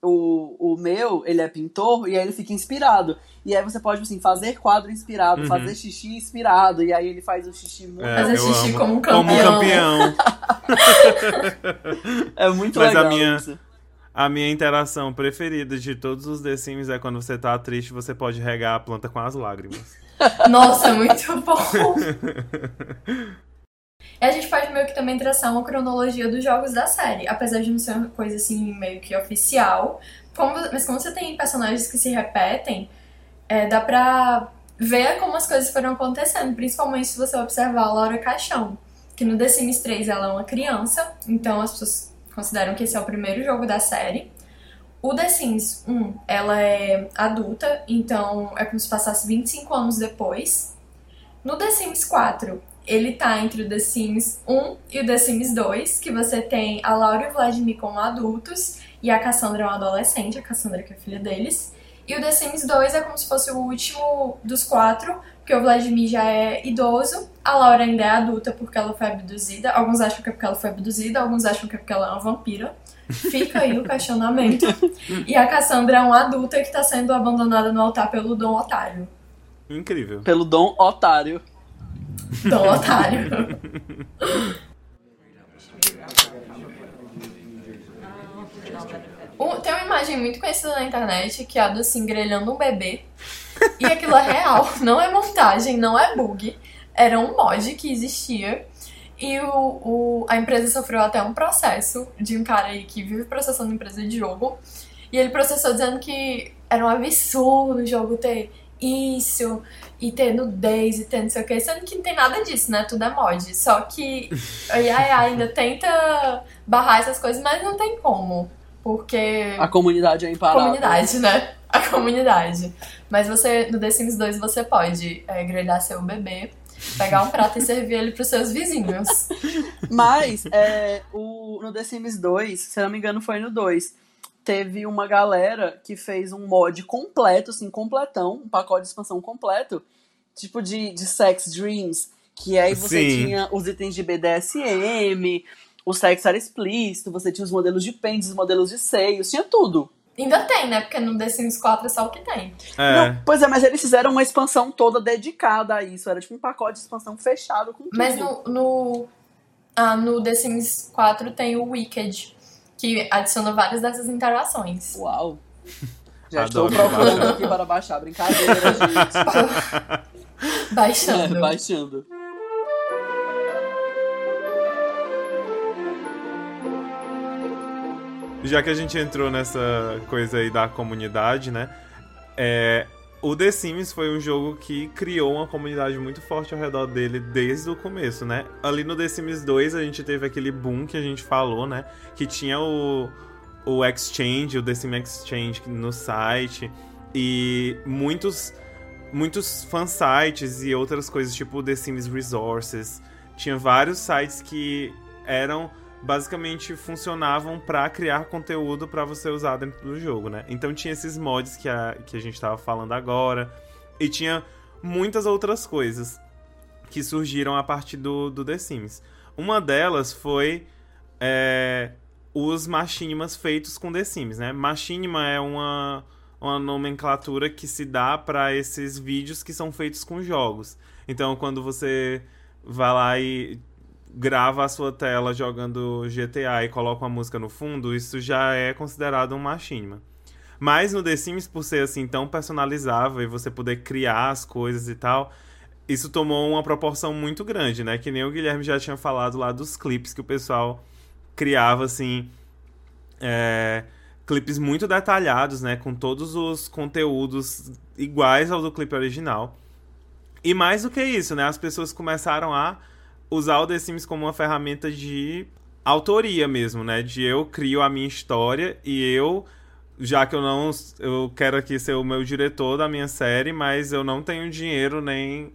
o, o meu, ele é pintor, e aí ele fica inspirado. E aí você pode, assim, fazer quadro inspirado, uhum. fazer xixi inspirado, e aí ele faz o xixi muito... É, fazer xixi amo. como um campeão. Como um campeão. é muito Mas legal a minha... isso. A minha interação preferida de todos os The Sims é quando você tá triste, você pode regar a planta com as lágrimas. Nossa, muito bom! E a gente pode meio que também traçar uma cronologia dos jogos da série, apesar de não ser uma coisa assim meio que oficial. Como, mas como você tem personagens que se repetem, é, dá pra ver como as coisas foram acontecendo, principalmente se você observar a Laura Caixão, que no The Sims 3 ela é uma criança, então as pessoas consideram que esse é o primeiro jogo da série. O The Sims 1, ela é adulta, então é como se passasse 25 anos depois. No The Sims 4, ele tá entre o The Sims 1 e o The Sims 2, que você tem a Laura e o Vladimir como adultos e a Cassandra é uma adolescente, a Cassandra que é filha deles. E o The Sims 2 é como se fosse o último dos quatro, porque o Vladimir já é idoso, a Laura ainda é adulta porque ela foi abduzida. Alguns acham que é porque ela foi abduzida, alguns acham que é porque ela é uma vampira. Fica aí o questionamento. E a Cassandra é uma adulta que está sendo abandonada no altar pelo Dom Otário. Incrível. Pelo Dom Otário. Dom Otário. tem uma imagem muito conhecida na internet que é a do assim grelhando um bebê. E aquilo é real, não é montagem, não é bug. Era um mod que existia. E o, o, a empresa sofreu até um processo de um cara aí que vive processando empresa de jogo. E ele processou dizendo que era um absurdo o jogo ter isso, e ter nudez, e ter não sei o que, sendo que não tem nada disso, né? Tudo é mod. Só que a IA ainda tenta barrar essas coisas, mas não tem como. Porque. A comunidade é imparável. A comunidade, né? A comunidade. Mas você, no The Sims 2, você pode é, grelhar seu bebê, pegar um prato e servir ele pros seus vizinhos. Mas, é, o, no The Sims 2, se não me engano, foi no 2 teve uma galera que fez um mod completo, assim, completão, um pacote de expansão completo, tipo de, de Sex Dreams, que aí você Sim. tinha os itens de BDSM, o sexo era explícito, você tinha os modelos de pênis, os modelos de seios, tinha tudo. Ainda tem, né? Porque no The Sims 4 é só o que tem. É. Não, pois é, mas eles fizeram uma expansão toda dedicada a isso. Era tipo um pacote de expansão fechado com tudo. Mas no, no, ah, no The Sims 4 tem o Wicked, que adiciona várias dessas interações. Uau! Já Adoro, estou procurando aqui para baixar. Brincadeira, gente. baixando. É, baixando. Já que a gente entrou nessa coisa aí da comunidade, né? É, o The Sims foi um jogo que criou uma comunidade muito forte ao redor dele desde o começo, né? Ali no The Sims 2 a gente teve aquele boom que a gente falou, né? Que tinha o, o Exchange, o The Sims Exchange no site e muitos muitos fansites e outras coisas tipo The Sims Resources. Tinha vários sites que eram basicamente funcionavam para criar conteúdo para você usar dentro do jogo, né? Então tinha esses mods que a, que a gente estava falando agora e tinha muitas outras coisas que surgiram a partir do, do The Sims. Uma delas foi é, os machinimas feitos com The Sims, né? Machinima é uma, uma nomenclatura que se dá para esses vídeos que são feitos com jogos. Então, quando você vai lá e grava a sua tela jogando GTA e coloca uma música no fundo, isso já é considerado um machinima. Mas no The Sims, por ser assim tão personalizável e você poder criar as coisas e tal, isso tomou uma proporção muito grande, né? Que nem o Guilherme já tinha falado lá dos clipes que o pessoal criava, assim. É, clipes muito detalhados, né? Com todos os conteúdos iguais ao do clipe original. E mais do que isso, né? As pessoas começaram a usar o The Sims como uma ferramenta de autoria mesmo, né? De eu crio a minha história e eu, já que eu não. Eu quero aqui ser o meu diretor da minha série, mas eu não tenho dinheiro nem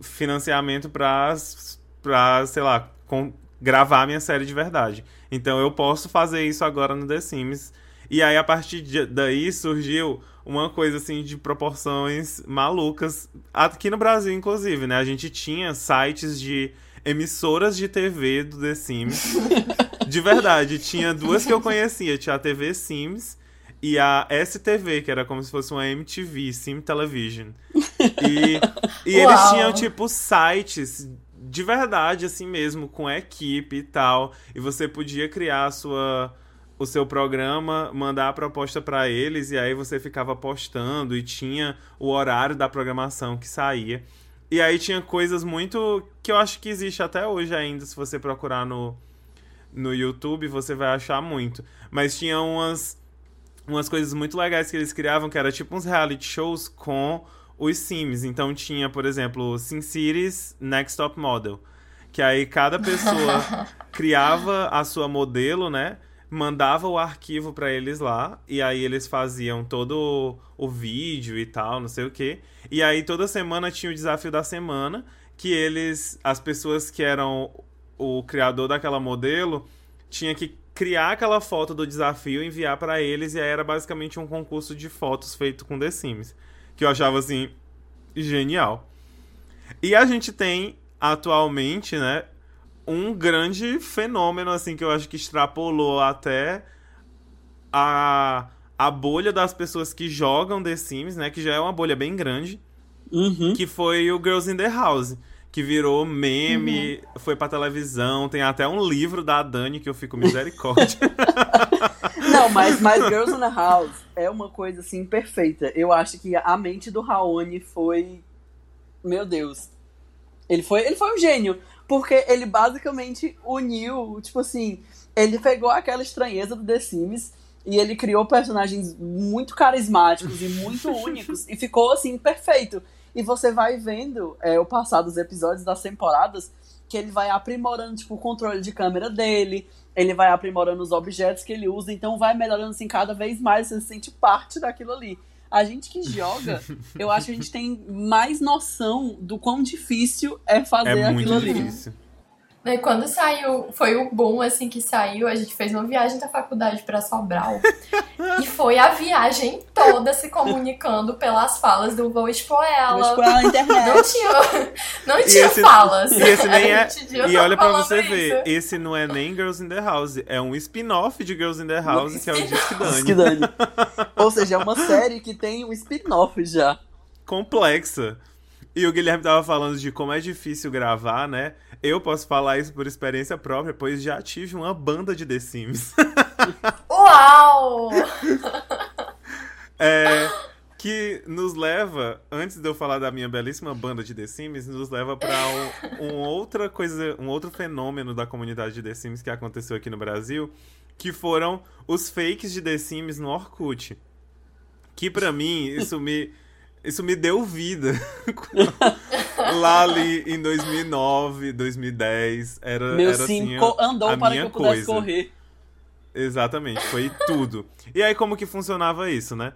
financiamento pra, pra sei lá, com, gravar a minha série de verdade. Então eu posso fazer isso agora no The Sims. E aí, a partir de, daí, surgiu uma coisa assim de proporções malucas. Aqui no Brasil, inclusive, né? A gente tinha sites de emissoras de TV do The Sims. de verdade, tinha duas que eu conhecia. Tinha a TV Sims e a STV, que era como se fosse uma MTV, Sim Television. E, e eles tinham, tipo, sites de verdade, assim mesmo, com equipe e tal. E você podia criar sua o seu programa, mandar a proposta para eles e aí você ficava postando e tinha o horário da programação que saía. E aí tinha coisas muito que eu acho que existe até hoje ainda, se você procurar no, no YouTube, você vai achar muito. Mas tinha umas, umas coisas muito legais que eles criavam, que era tipo uns reality shows com os Sims. Então tinha, por exemplo, SimCities Next Top Model. Que aí cada pessoa criava a sua modelo, né? Mandava o arquivo para eles lá e aí eles faziam todo o, vídeo e tal, não sei o que. E aí toda semana tinha o desafio da semana que eles, as pessoas que eram o criador daquela modelo, tinha que criar aquela foto do desafio enviar para eles e aí era basicamente um concurso de fotos feito com The Sims, que eu achava assim genial. E a gente tem atualmente, né, um grande fenômeno, assim, que eu acho que extrapolou até a, a bolha das pessoas que jogam The Sims, né? Que já é uma bolha bem grande. Uhum. Que foi o Girls in the House. Que virou meme, uhum. foi pra televisão. Tem até um livro da Dani que eu fico misericórdia. Não, mas, mas Girls in the House é uma coisa, assim, perfeita. Eu acho que a mente do Raoni foi... Meu Deus. Ele foi, ele foi um gênio. Porque ele basicamente uniu, tipo assim, ele pegou aquela estranheza do The Sims e ele criou personagens muito carismáticos e muito únicos e ficou assim perfeito. E você vai vendo é, o passar dos episódios das temporadas que ele vai aprimorando tipo o controle de câmera dele, ele vai aprimorando os objetos que ele usa, então vai melhorando assim cada vez mais, você se sente parte daquilo ali a gente que joga, eu acho que a gente tem mais noção do quão difícil é fazer é aquilo ali. Difícil. E quando saiu, foi o boom assim que saiu, a gente fez uma viagem da faculdade para Sobral. e foi a viagem toda se comunicando pelas falas do Vou Expor Ela. Vou expor ela na internet. Não tinha, não tinha esse, falas. E esse nem é. E olha pra você isso. ver, esse não é nem Girls in the House, é um spin-off de Girls in the House, que é o Disque Dani. Disque Dani. Ou seja, é uma série que tem um spin-off já. Complexa. E o Guilherme tava falando de como é difícil gravar, né? Eu posso falar isso por experiência própria, pois já tive uma banda de The Sims. Uau! é, que nos leva, antes de eu falar da minha belíssima banda de The Sims, nos leva para um, um, outra coisa, um outro fenômeno da comunidade de The Sims que aconteceu aqui no Brasil, que foram os fakes de The Sims no Orkut. Que para mim, isso me isso me deu vida. Lá ali em 2009, 2010, era, Meu era sim assim, andou a para minha que eu pudesse coisa. correr. Exatamente, foi tudo. E aí como que funcionava isso, né?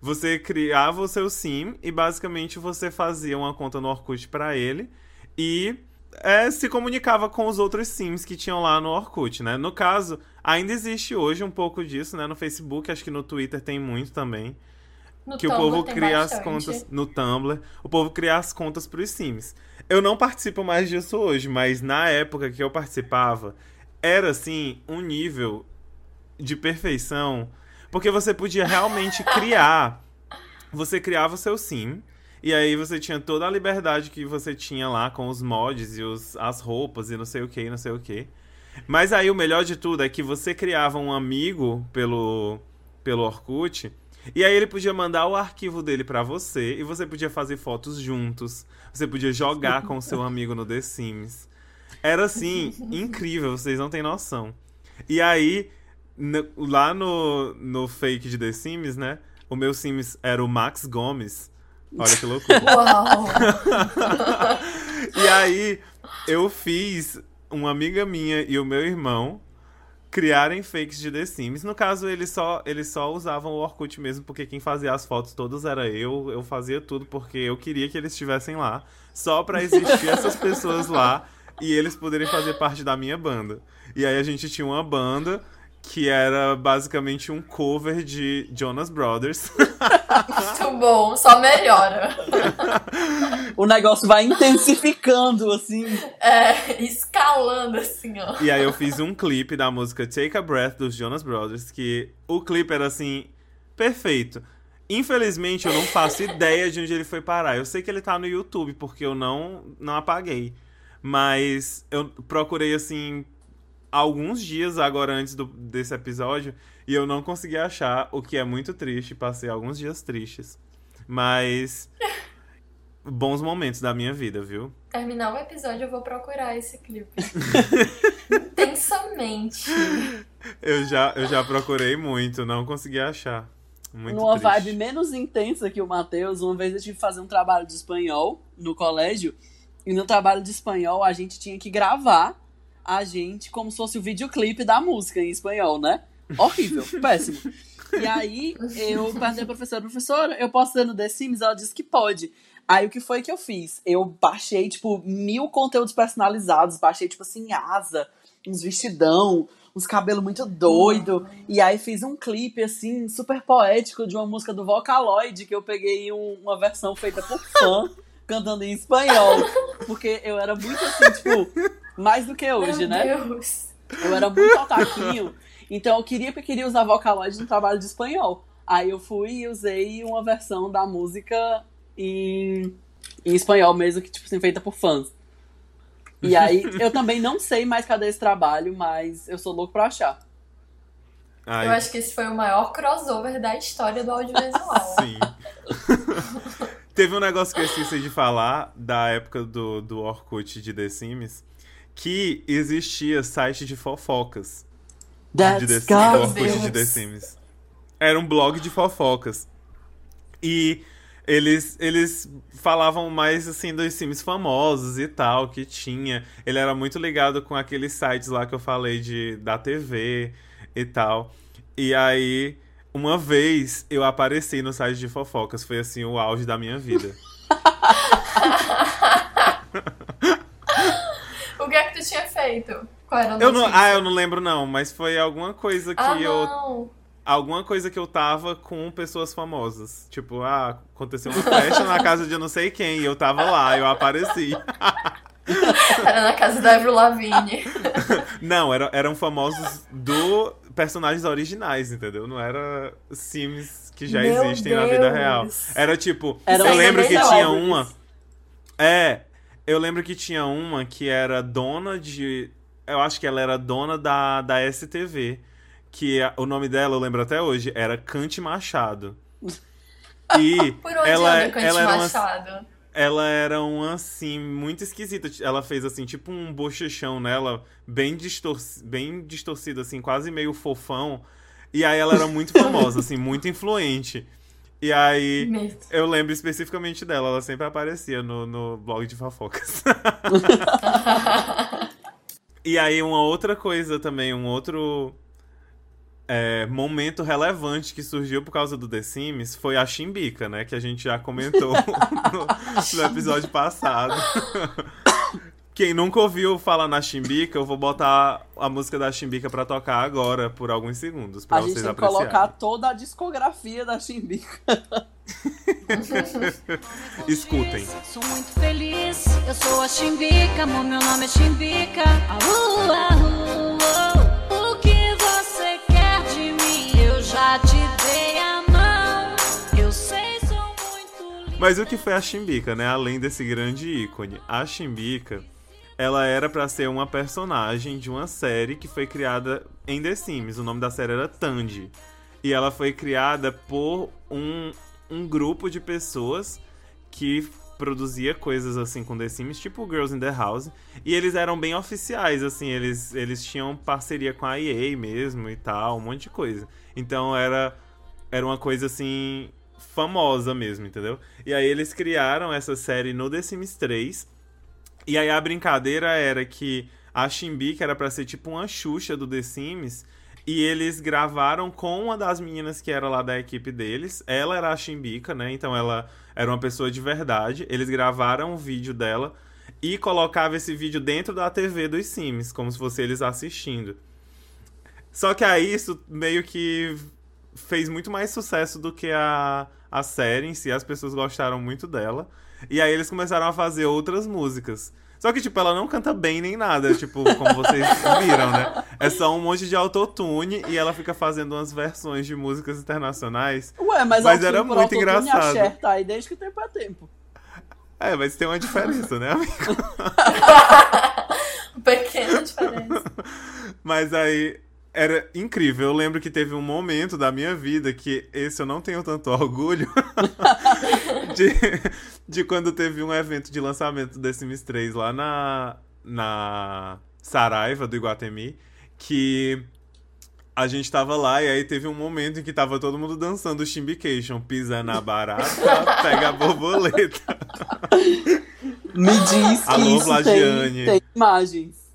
Você criava o seu sim e basicamente você fazia uma conta no Orkut para ele e é, se comunicava com os outros sims que tinham lá no Orkut, né? No caso, ainda existe hoje um pouco disso, né? No Facebook, acho que no Twitter tem muito também. No que Tumblr o povo cria bastante. as contas no Tumblr, o povo cria as contas pros Sims. Eu não participo mais disso hoje, mas na época que eu participava, era assim um nível de perfeição, porque você podia realmente criar, você criava o seu sim, e aí você tinha toda a liberdade que você tinha lá com os mods e os, as roupas e não sei o que, não sei o que. Mas aí o melhor de tudo é que você criava um amigo pelo pelo Orkut E aí ele podia mandar o arquivo dele para você e você podia fazer fotos juntos. Você podia jogar com o seu amigo no The Sims. Era assim, incrível, vocês não têm noção. E aí, no, lá no, no fake de The Sims, né? O meu Sims era o Max Gomes. Olha que loucura. Uau! e aí, eu fiz uma amiga minha e o meu irmão criarem fakes de The Sims. No caso, eles só, eles só usavam o Orkut mesmo, porque quem fazia as fotos todas era eu. Eu fazia tudo porque eu queria que eles estivessem lá. Só pra existir essas pessoas lá e eles poderem fazer parte da minha banda. E aí a gente tinha uma banda que era basicamente um cover de Jonas Brothers. Muito bom, só melhora. o negócio vai intensificando, assim. É, escalando, assim, ó. E aí eu fiz um clipe da música Take a Breath dos Jonas Brothers, que o clipe era assim, perfeito. Infelizmente eu não faço ideia de onde ele foi parar. Eu sei que ele tá no YouTube, porque eu não, não apaguei. Mas eu procurei assim alguns dias agora antes do, desse episódio e eu não consegui achar, o que é muito triste. Passei alguns dias tristes. Mas. bons momentos da minha vida, viu? Terminar o episódio, eu vou procurar esse clipe. Intensamente. Eu já, eu já procurei muito, não consegui achar. Muito Numa triste. vibe menos intensa que o Matheus, uma vez eu tive que fazer um trabalho de espanhol no colégio. E no trabalho de espanhol a gente tinha que gravar a gente como se fosse o videoclipe da música em espanhol, né? Horrível, péssimo. E aí eu perguntei à professora, professora, eu posso ser no The Sims? Ela disse que pode. Aí o que foi que eu fiz? Eu baixei, tipo, mil conteúdos personalizados, baixei, tipo assim, asa, uns vestidão, uns cabelos muito doido. E aí fiz um clipe, assim, super poético de uma música do Vocaloid, que eu peguei um, uma versão feita por fã, cantando em espanhol. Porque eu era muito assim, tipo, mais do que hoje, Meu né? Deus. Eu era muito otaquinho. Então eu queria porque queria usar Vocaloid no trabalho de espanhol. Aí eu fui e usei uma versão da música em, em espanhol mesmo, que, tipo assim, feita por fãs. E aí, eu também não sei mais cadê esse trabalho, mas eu sou louco pra achar. Ai, Eu acho que esse foi o maior crossover da história do audiovisual. Sim. Teve um negócio que eu esqueci de falar da época do, do Orkut de The Sims, que existia site de fofocas de The. Orkut de The Sims. Era um blog de fofocas. E eles, eles falavam mais assim dos Sims famosos e tal, que tinha. Ele era muito ligado com aqueles sites lá que eu falei de da TV e tal. E aí, uma vez eu apareci no site de fofocas, foi assim o auge da minha vida. O que é que tu tinha feito? Qual era a Eu não, ah, eu não lembro não, mas foi alguma coisa que Ah, eu não. alguma coisa que eu tava com pessoas famosas. Tipo, ah, aconteceu uma festa na casa de eu não sei quem, e eu tava lá, eu apareci. Era na casa da Avril Lavigne. Não, era, eram famosos do personagens originais, entendeu? Não era Sims que já Meu existem na vida Deus. real. Era tipo, Eram eu lembro que tinha uma. É, eu lembro que tinha uma que era dona de. Eu acho que ela era dona da, da STV. Que a- o nome dela, eu lembro até hoje, era Cante Machado. E Por onde ela, anda Cante ela era uma, Machado? ela era uma, assim, muito esquisita. Ela fez, assim, tipo um bochechão nela, bem, distorci bem distorcido, assim, quase meio fofão. E aí ela era muito famosa, assim, muito influente. E aí, Meu eu lembro especificamente dela, ela sempre aparecia no, no blog de fofocas. e aí, uma outra coisa também, um outro é, momento relevante que surgiu por causa do The Sims foi a Chimbica, né? Que a gente já comentou no, no episódio passado. Quem nunca ouviu falar na Chimbica, eu vou botar a música da Chimbica pra tocar agora por alguns segundos, pra A gente vocês tem que apreciarem. colocar toda a discografia da Chimbica. Escutem. Sou muito feliz, eu sou a Chimbica, amor, meu nome é Chimbica. Aú, aú. O que você quer de mim? Eu já te dei a mão. Eu sei, sou muito linda. Mas o que foi a Chimbica, né? Além desse grande ícone. A Chimbica, ela era pra ser uma personagem de uma série que foi criada em The Sims. O nome da série era Tandy. E ela foi criada por um, um grupo de pessoas que produzia coisas assim com The Sims, tipo Girls in the House. E eles eram bem oficiais, assim, eles, eles tinham parceria com a EA mesmo e tal, um monte de coisa. Então era, era uma coisa assim famosa mesmo, entendeu? E aí eles criaram essa série no The Sims 3. E aí a brincadeira era que a Shimbi, que era para ser tipo uma Xuxa do The Sims, e eles gravaram com uma das meninas que era lá da equipe deles. Ela era a Chimbica, né? Então ela era uma pessoa de verdade. Eles gravaram um vídeo dela e colocavam esse vídeo dentro da TV dos Sims, como se fosse eles assistindo. Só que aí isso meio que fez muito mais sucesso do que a, a série em si. As pessoas gostaram muito dela. E aí eles começaram a fazer outras músicas. Só que, tipo, ela não canta bem nem nada, tipo, como vocês viram, né? É só um monte de autotune e ela fica fazendo umas versões de músicas internacionais. Ué, mas, mas era muito engraçado. A tá aí desde que tempo é tempo. É, mas tem uma diferença, né, amigo? Pequena diferença. Mas aí, era incrível. Eu lembro que teve um momento da minha vida que esse eu não tenho tanto orgulho de, de quando teve um evento de lançamento desse Sims 3 lá na, na Saraiva do Iguatemi, que a gente tava lá e aí teve um momento em que tava todo mundo dançando o Shimbication, pisa na barata, pega a borboleta. Me diz que Alô, isso tem, tem imagens.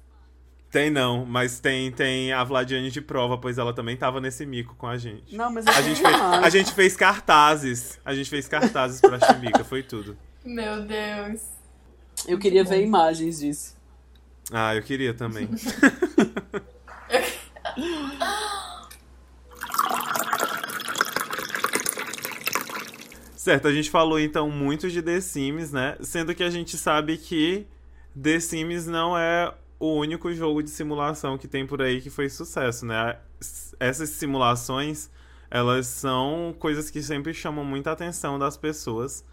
Tem não, mas tem tem a Vladiane de prova, pois ela também tava nesse mico com a gente. Não, mas a gente, fez, a gente fez cartazes. A gente fez cartazes pra Chimica, foi tudo. Meu Deus. Eu queria ver imagens disso. Ah, eu queria também. certo, a gente falou então muito de The Sims, né? Sendo que a gente sabe que The Sims não é o único jogo de simulação que tem por aí que foi sucesso, né? Essas simulações, elas são coisas que sempre chamam muita atenção das pessoas.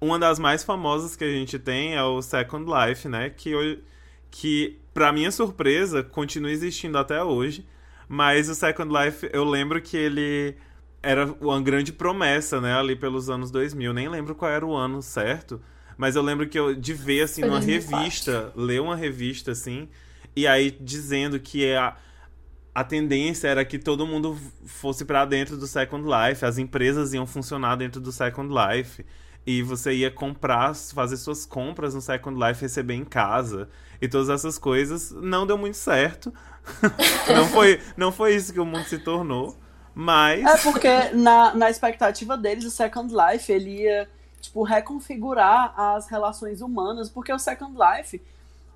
Uma das mais famosas que a gente tem é o Second Life, né? Que, que para minha surpresa, continua existindo até hoje. Mas o Second Life, eu lembro que ele era uma grande promessa, né? Ali pelos anos 2000. Nem lembro qual era o ano certo. Mas eu lembro que eu de ver assim numa revista, ler uma revista assim, e aí dizendo que a, a tendência era que todo mundo fosse para dentro do Second Life, as empresas iam funcionar dentro do Second Life e você ia comprar, fazer suas compras no Second Life, receber em casa e todas essas coisas. Não deu muito certo. não, foi, não foi isso que o mundo se tornou. Mas. É porque na, na expectativa deles, o Second Life ele ia tipo, reconfigurar as relações humanas, porque o Second Life,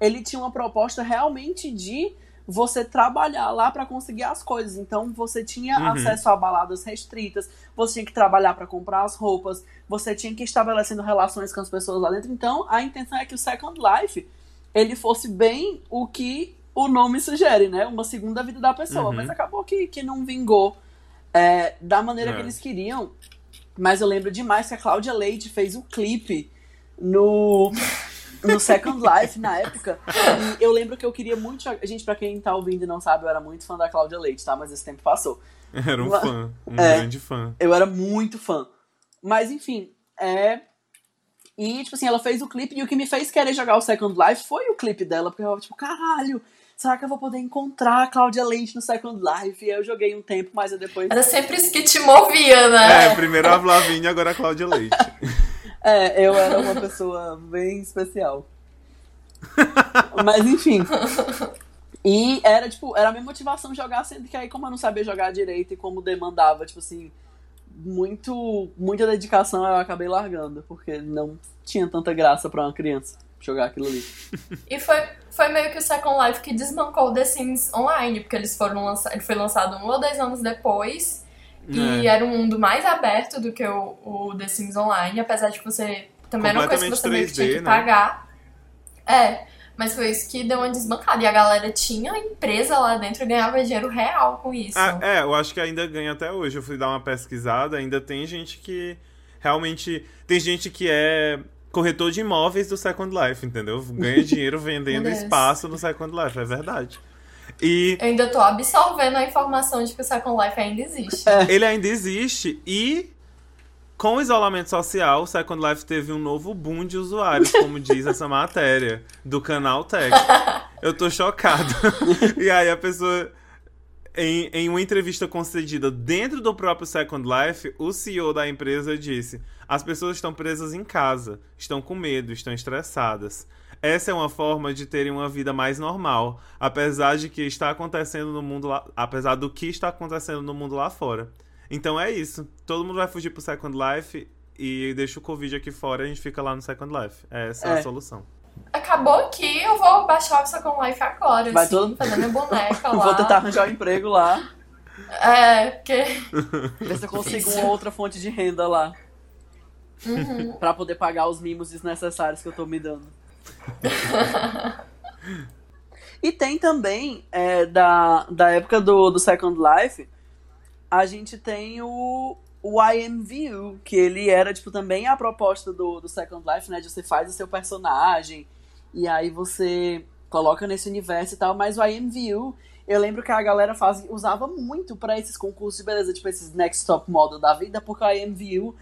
ele tinha uma proposta realmente de você trabalhar lá para conseguir as coisas. Então você tinha uhum. acesso a baladas restritas, você tinha que trabalhar para comprar as roupas, você tinha que ir estabelecendo relações com as pessoas lá dentro. Então a intenção é que o Second Life ele fosse bem o que o nome sugere, né? Uma segunda vida da pessoa. Uhum. Mas acabou que, que não vingou é, da maneira é. que eles queriam. Mas eu lembro demais que a Cláudia Leite fez um clipe no, no Second Life na época. E eu lembro que eu queria muito. Gente, pra quem tá ouvindo e não sabe, eu era muito fã da Cláudia Leite, tá? Mas esse tempo passou. Era um fã, um é, grande fã. Eu era muito fã. Mas enfim, é. E, tipo assim, ela fez o clipe e o que me fez querer jogar o Second Life foi o clipe dela, porque eu tava tipo, caralho, será que eu vou poder encontrar a Cláudia Leite no Second Life? E eu joguei um tempo, mas eu depois. Era sempre isso que te movia, né? É, primeiro a Flavinha, agora a Cláudia Leite. é, eu era uma pessoa bem especial. mas enfim. E era, tipo, era a minha motivação jogar, sendo que aí, como eu não sabia jogar direito e como demandava, tipo assim, muito, muita dedicação, eu acabei largando, porque não tinha tanta graça para uma criança jogar aquilo ali. e foi, foi meio que o Second Life que desbancou o The Sims Online, porque eles foram lança... ele foi lançado um ou dois anos depois. É. E era um mundo mais aberto do que o, o The Sims Online, apesar de que você também era uma coisa que você 3D, meio que tinha que né? pagar. É, mas foi isso que deu uma desbancada. E a galera tinha empresa lá dentro e ganhava dinheiro real com isso. Ah, é, eu acho que ainda ganha até hoje. Eu fui dar uma pesquisada, ainda tem gente que realmente. Tem gente que é corretor de imóveis do Second Life, entendeu? Ganha dinheiro vendendo espaço no Second Life, é verdade. E... Eu ainda tô absorvendo a informação de que o Second Life ainda existe. É. Ele ainda existe e com o isolamento social, o Second Life teve um novo boom de usuários, como diz essa matéria do canal Tech. Eu tô chocado. e aí a pessoa em, em uma entrevista concedida dentro do próprio Second Life, o CEO da empresa disse: as pessoas estão presas em casa, estão com medo, estão estressadas. Essa é uma forma de terem uma vida mais normal, apesar de que está acontecendo no mundo lá, apesar do que está acontecendo no mundo lá fora. Então é isso. Todo mundo vai fugir pro Second Life e deixa o Covid aqui fora e a gente fica lá no Second Life. Essa é, é a solução. Acabou aqui, eu vou baixar o Second Life agora, vai assim, todo... fazer minha boneca lá. Vou tentar arranjar um emprego lá. É, porque... Ver se eu consigo uma outra fonte de renda lá. Uhum. pra poder pagar os mimos desnecessários que eu tô me dando. e tem também, é, da, da época do, do Second Life, a gente tem o, o IMVU, que ele era, tipo, também a proposta do, do Second Life, né? De você faz o seu personagem e aí você coloca nesse universo e tal, mas o IMVU, eu lembro que a galera faz, usava muito para esses concursos de beleza, tipo esses Next Top Model da vida, porque o IMVU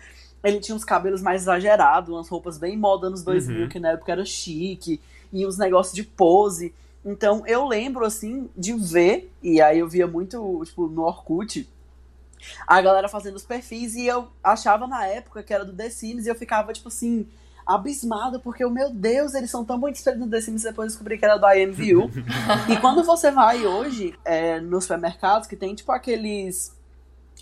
ele tinha uns cabelos mais exagerados, umas roupas bem moda nos 2000, uhum. que na época era chique, e uns negócios de pose. Então eu lembro, assim, de ver, e aí eu via muito, tipo, no Orkut, a galera fazendo os perfis e eu achava na época que era do The Sims e eu ficava, tipo assim, abismado, porque, o meu Deus, eles são tão muito diferentes do The Sims depois descobri que era do IMVU. e quando você vai hoje é, nos supermercados, que tem, tipo, aqueles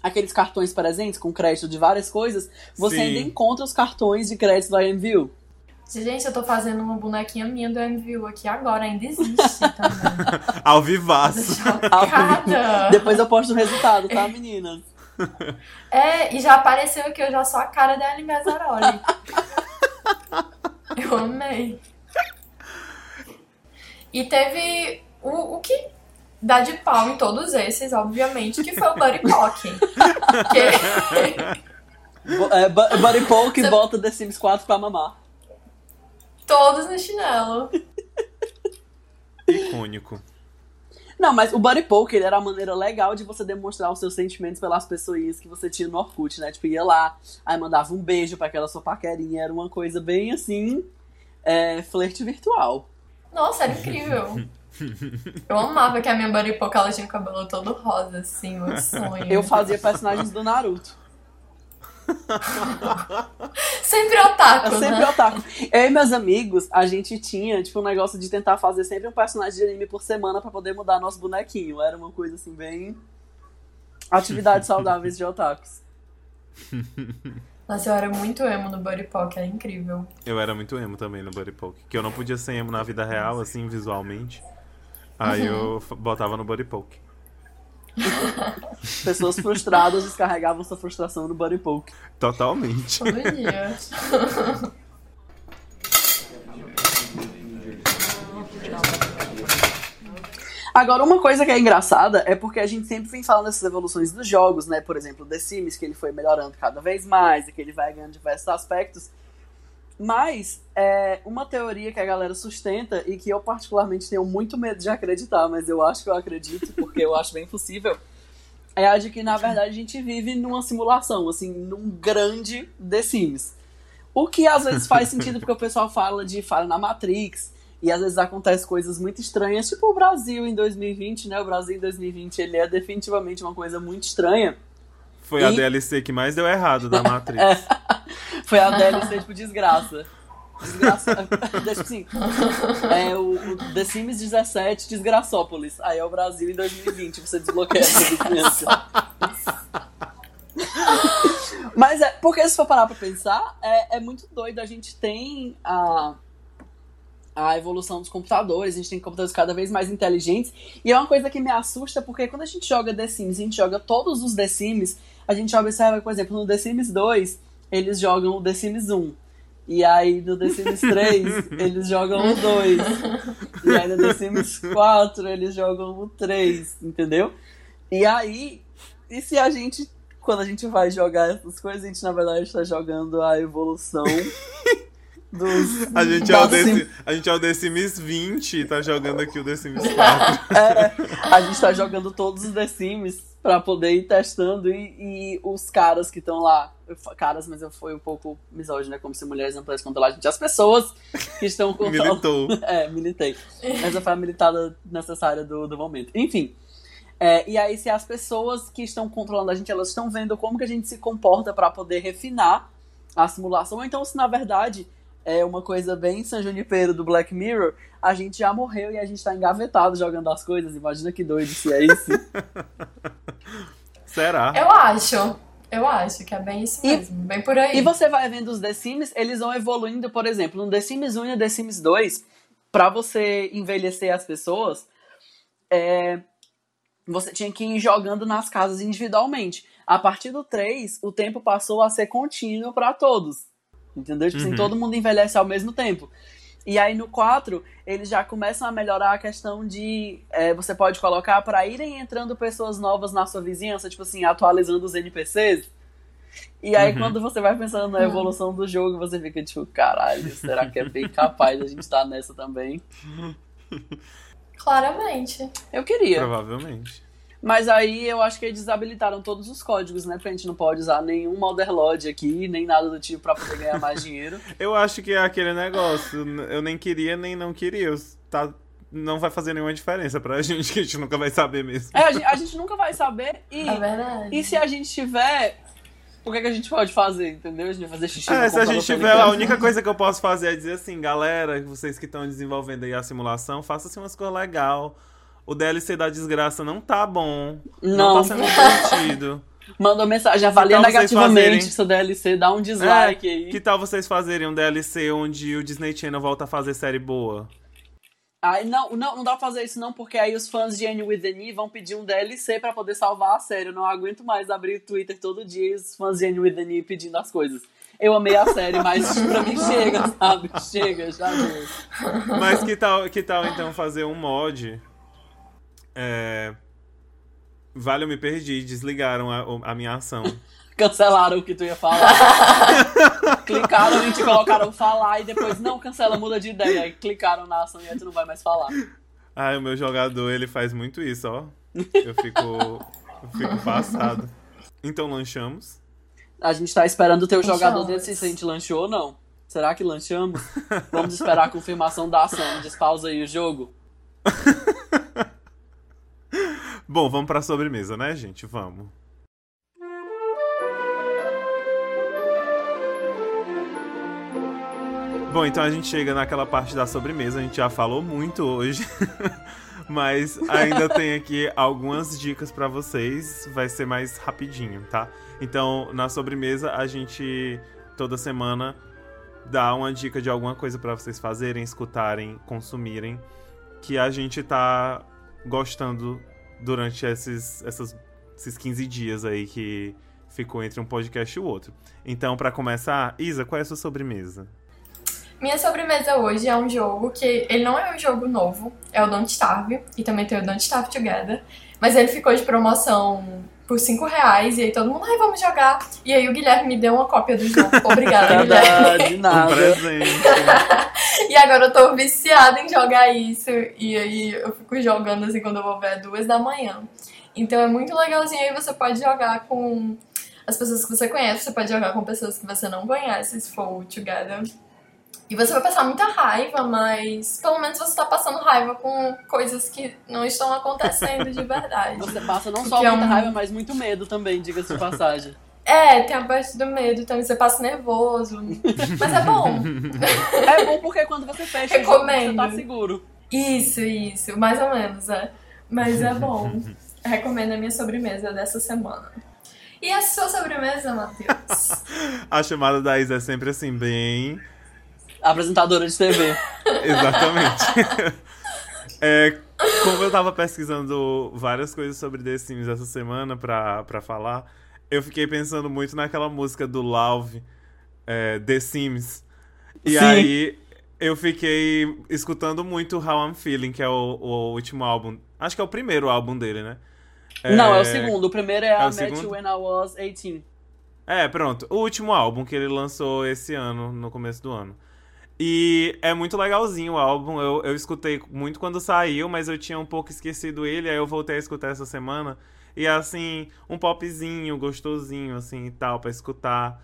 aqueles cartões presentes com crédito de várias coisas, você Sim. ainda encontra os cartões de crédito do IMVU. Gente, eu tô fazendo uma bonequinha minha do MVU aqui agora, ainda existe também. Ao vivaço. Depois eu posto o resultado, tá, meninas? É, e já apareceu aqui, eu já sou a cara da Ellen Mezzaroli. eu amei. E teve o, o que dá de pau em todos esses, obviamente, que foi o Buddy Pock. que... é, Buddy Pock Você... bota The Sims 4 pra mamar. Todos no chinelo. Icônico. Não, mas o Buddy Poker era a maneira legal de você demonstrar os seus sentimentos pelas pessoas que você tinha no Orkut, né? Tipo, ia lá, aí mandava um beijo para aquela sua paquerinha. Era uma coisa bem assim, é, flerte virtual. Nossa, era incrível. Eu amava que a minha Buddy Poker ela tinha o cabelo todo rosa, assim, meu sonho. Eu fazia personagens do Naruto. sempre otaku, é sempre né? otaku. Eu e meus amigos, a gente tinha, tipo, um negócio de tentar fazer sempre um personagem de anime por semana para poder mudar nosso bonequinho. Era uma coisa assim, bem. Atividades saudáveis de otakus. Nossa, eu era muito emo no Buddy Poke, era incrível. Eu era muito emo também no Buddy Poke. Que eu não podia ser emo na vida real, assim, visualmente. Aí uhum. eu botava no Buddy Poke. Pessoas frustradas descarregavam sua frustração no Buddy Poke. Totalmente. Agora, uma coisa que é engraçada é porque a gente sempre vem falando dessas evoluções dos jogos, né? Por exemplo, The Sims, que ele foi melhorando cada vez mais, e que ele vai ganhando diversos aspectos. Mas é uma teoria que a galera sustenta e que eu particularmente tenho muito medo de acreditar, mas eu acho que eu acredito porque eu acho bem possível, é a de que na verdade a gente vive numa simulação, assim, num grande The Sims. O que às vezes faz sentido porque o pessoal fala de falha na Matrix e às vezes acontece coisas muito estranhas, tipo o Brasil em 2020, né? O Brasil em 2020 ele é definitivamente uma coisa muito estranha. Foi e... a DLC que mais deu errado da Matrix. é. Foi a DLC, tipo, desgraça. Desgraça. Deixa assim. É o, o The Sims 17 Desgraçópolis. Aí é o Brasil em 2020. Você desbloqueia essa. Mas é, porque se for parar pra pensar, é, é muito doido. A gente tem a, a evolução dos computadores, a gente tem computadores cada vez mais inteligentes. E é uma coisa que me assusta, porque quando a gente joga The Sims, a gente joga todos os The Sims, a gente observa, por exemplo, no The Sims 2, eles jogam o The Sims 1. E aí no The Sims 3 eles jogam o 2. E aí no The Sims 4 eles jogam o 3, entendeu? E aí, e se a gente, quando a gente vai jogar essas coisas, a gente na verdade está jogando a evolução dos. A gente, é o The, a gente é o The Sims 20 e tá jogando aqui o The Sims 4. é, a gente tá jogando todos os The Sims pra poder ir testando e, e os caras que estão lá. Caras, mas eu fui um pouco misógino, né? Como se mulheres não pudessem controlar a gente. As pessoas que estão controlando. Militou. É, militei. Essa foi a militada necessária do, do momento. Enfim. É, e aí, se as pessoas que estão controlando a gente, elas estão vendo como que a gente se comporta para poder refinar a simulação, ou então se na verdade é uma coisa bem San Junipero do Black Mirror, a gente já morreu e a gente tá engavetado jogando as coisas. Imagina que doido se é isso. Será? Eu acho. Eu acho que é bem isso mesmo, e, bem por aí. E você vai vendo os The Sims, eles vão evoluindo, por exemplo, no The Sims 1 e no The Sims 2, para você envelhecer as pessoas, é, você tinha que ir jogando nas casas individualmente. A partir do 3, o tempo passou a ser contínuo para todos. Entendeu? Tipo assim, uhum. assim, todo mundo envelhece ao mesmo tempo. E aí no 4, eles já começam a melhorar a questão de. É, você pode colocar para irem entrando pessoas novas na sua vizinhança, tipo assim, atualizando os NPCs. E aí, uhum. quando você vai pensando na evolução do jogo, você fica tipo, caralho, será que é bem capaz a gente estar tá nessa também? Claramente. Eu queria. Provavelmente. Mas aí eu acho que eles desabilitaram todos os códigos, né? Pra gente não pode usar nenhum Motherlode aqui, nem nada do tipo pra poder ganhar mais dinheiro. eu acho que é aquele negócio. Eu nem queria, nem não queria. Tá, não vai fazer nenhuma diferença pra gente, que a gente nunca vai saber mesmo. É, a gente, a gente nunca vai saber. E, é verdade. E se a gente tiver o que, é que a gente pode fazer, entendeu? A gente vai fazer xixi É, se a gente tiver, a única coisa que eu posso fazer é dizer assim, galera, vocês que estão desenvolvendo aí a simulação, façam assim umas coisas legais o DLC da desgraça não tá bom. Não, não tá sendo divertido. Mandou mensagem, avalia negativamente fazerem... seu DLC, dá um dislike é, aí. Que tal vocês fazerem um DLC onde o Disney Channel volta a fazer série boa? Ai, não, não, não dá pra fazer isso não, porque aí os fãs de Annie with the Knee vão pedir um DLC pra poder salvar a série. Eu não aguento mais abrir o Twitter todo dia e os fãs de Annie with the Knee pedindo as coisas. Eu amei a série, mas pra mim chega, sabe? Chega, já deu. Mas que tal, que tal então fazer um mod é... Vale, eu me perdi, desligaram a, a minha ação. Cancelaram o que tu ia falar. clicaram e te colocaram falar e depois, não, cancela, muda de ideia. Aí clicaram na ação e aí tu não vai mais falar. Ah, o meu jogador, ele faz muito isso, ó. Eu fico, eu fico passado. Então lanchamos. A gente tá esperando o teu lanchamos. jogador decidir se a gente lanchou ou não. Será que lanchamos? Vamos esperar a confirmação da ação. Despausa aí o jogo. Bom, vamos pra sobremesa, né, gente? Vamos. Bom, então a gente chega naquela parte da sobremesa, a gente já falou muito hoje, mas ainda tem aqui algumas dicas para vocês, vai ser mais rapidinho, tá? Então, na sobremesa a gente toda semana dá uma dica de alguma coisa para vocês fazerem, escutarem, consumirem, que a gente tá gostando durante esses, essas, esses 15 dias aí que ficou entre um podcast e o outro. Então, para começar, Isa, qual é a sua sobremesa? Minha sobremesa hoje é um jogo que ele não é um jogo novo, é o Don't Starve, e também tem o Don't Starve Together, mas ele ficou de promoção por 5 reais, e aí todo mundo, ai, vamos jogar. E aí o Guilherme me deu uma cópia do jogo. Obrigada, Guilherme. De nada. Um presente. e agora eu tô viciada em jogar isso, e aí eu fico jogando assim quando eu vou ver duas da manhã. Então é muito legalzinho, aí você pode jogar com as pessoas que você conhece, você pode jogar com pessoas que você não conhece, se for together. E você vai passar muita raiva, mas pelo menos você tá passando raiva com coisas que não estão acontecendo de verdade. Você passa não só é muita é um... raiva, mas muito medo também, diga-se de passagem. É, tem a parte do medo também, você passa nervoso. Mas é bom. É bom porque quando você fecha Recomendo. você tá seguro. Isso, isso, mais ou menos, é. Mas é bom. Recomendo a minha sobremesa dessa semana. E a sua sobremesa, Matheus? a chamada da Isa é sempre assim, bem apresentadora de TV. Exatamente. é, como eu tava pesquisando várias coisas sobre The Sims essa semana pra, pra falar, eu fiquei pensando muito naquela música do Love, é, The Sims. E Sim. aí eu fiquei escutando muito How I'm Feeling, que é o, o último álbum. Acho que é o primeiro álbum dele, né? É... Não, é o segundo. O primeiro é, é a Met When I Was 18. É, pronto. O último álbum que ele lançou esse ano, no começo do ano. E é muito legalzinho o álbum. Eu, eu escutei muito quando saiu, mas eu tinha um pouco esquecido ele, aí eu voltei a escutar essa semana. E assim, um popzinho gostosinho, assim, e tal, pra escutar.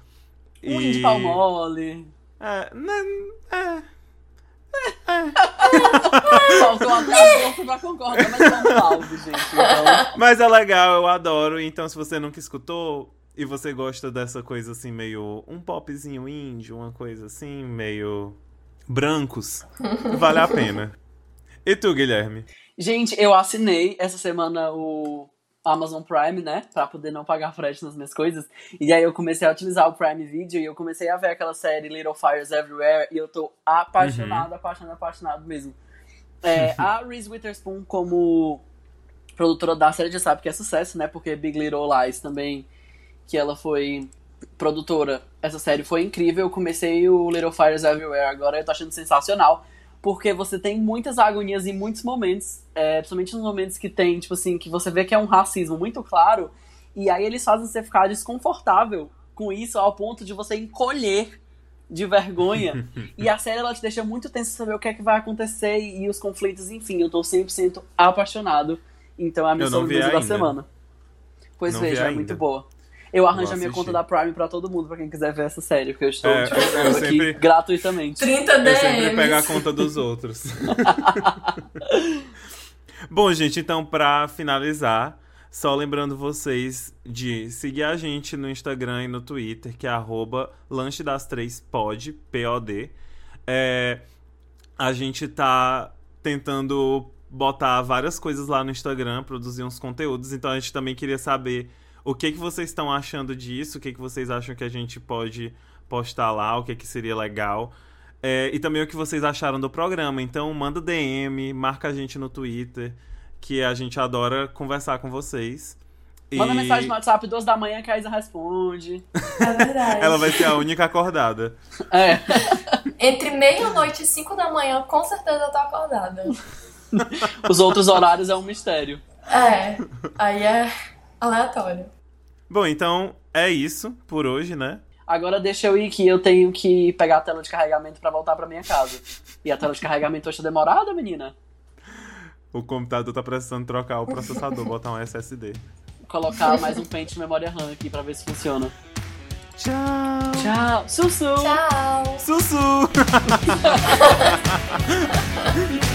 Um e... de pau mole. É, né, é. É. Faltou até a boca pra concordar, mas lá, gente. Então... Mas é legal, eu adoro. Então, se você nunca escutou e você gosta dessa coisa assim, meio. um popzinho índio, uma coisa assim, meio brancos, vale a pena. E tu, Guilherme? Gente, eu assinei essa semana o Amazon Prime, né? Pra poder não pagar frete nas minhas coisas. E aí eu comecei a utilizar o Prime Video e eu comecei a ver aquela série Little Fires Everywhere e eu tô apaixonado, uhum. apaixonado, apaixonado mesmo. É, a Reese Witherspoon, como produtora da série, já sabe que é sucesso, né? Porque Big Little Lies também, que ela foi produtora, essa série foi incrível. Eu comecei o Little Fires Everywhere agora, eu tô achando sensacional. Porque você tem muitas agonias em muitos momentos, é, principalmente nos momentos que tem, tipo assim, que você vê que é um racismo muito claro, e aí eles fazem você ficar desconfortável com isso ao ponto de você encolher de vergonha. e a série ela te deixa muito tenso saber o que é que vai acontecer e, os conflitos, enfim, eu tô 100% apaixonado. Então é a missão da semana. Pois veja, é muito boa. Eu arranjo a minha conta da Prime pra todo mundo, pra quem quiser ver essa série, porque eu estou é, tipo, eu aqui sempre, gratuitamente. 30 DMs. Eu sempre pego a conta dos outros. Bom, gente, então pra finalizar, só lembrando vocês de seguir a gente no Instagram e no Twitter, que é arroba lanche das três pod, P-O-D. É, a gente tá tentando botar várias coisas lá no Instagram, produzir uns conteúdos, então a gente também queria saber o que, que vocês estão achando disso? O que, que vocês acham que a gente pode postar lá? O que, que seria legal? É, e também o que vocês acharam do programa. Então, manda DM, marca a gente no Twitter, que a gente adora conversar com vocês. Manda e... mensagem no WhatsApp, duas da manhã, que a Isa responde. É verdade. Ela vai ser a única acordada. É. Entre meia-noite e cinco da manhã, com certeza eu tô acordada. Os outros horários é um mistério. É, aí é aleatório. Bom, então é isso por hoje, né? Agora deixa eu ir que eu tenho que pegar a tela de carregamento para voltar para minha casa. E a tela de carregamento hoje tá demorada, menina? O computador tá precisando trocar o processador, botar um SSD. Colocar mais um pente de memória RAM aqui para ver se funciona. Tchau. Tchau. Sussu. Tchau. Sussu.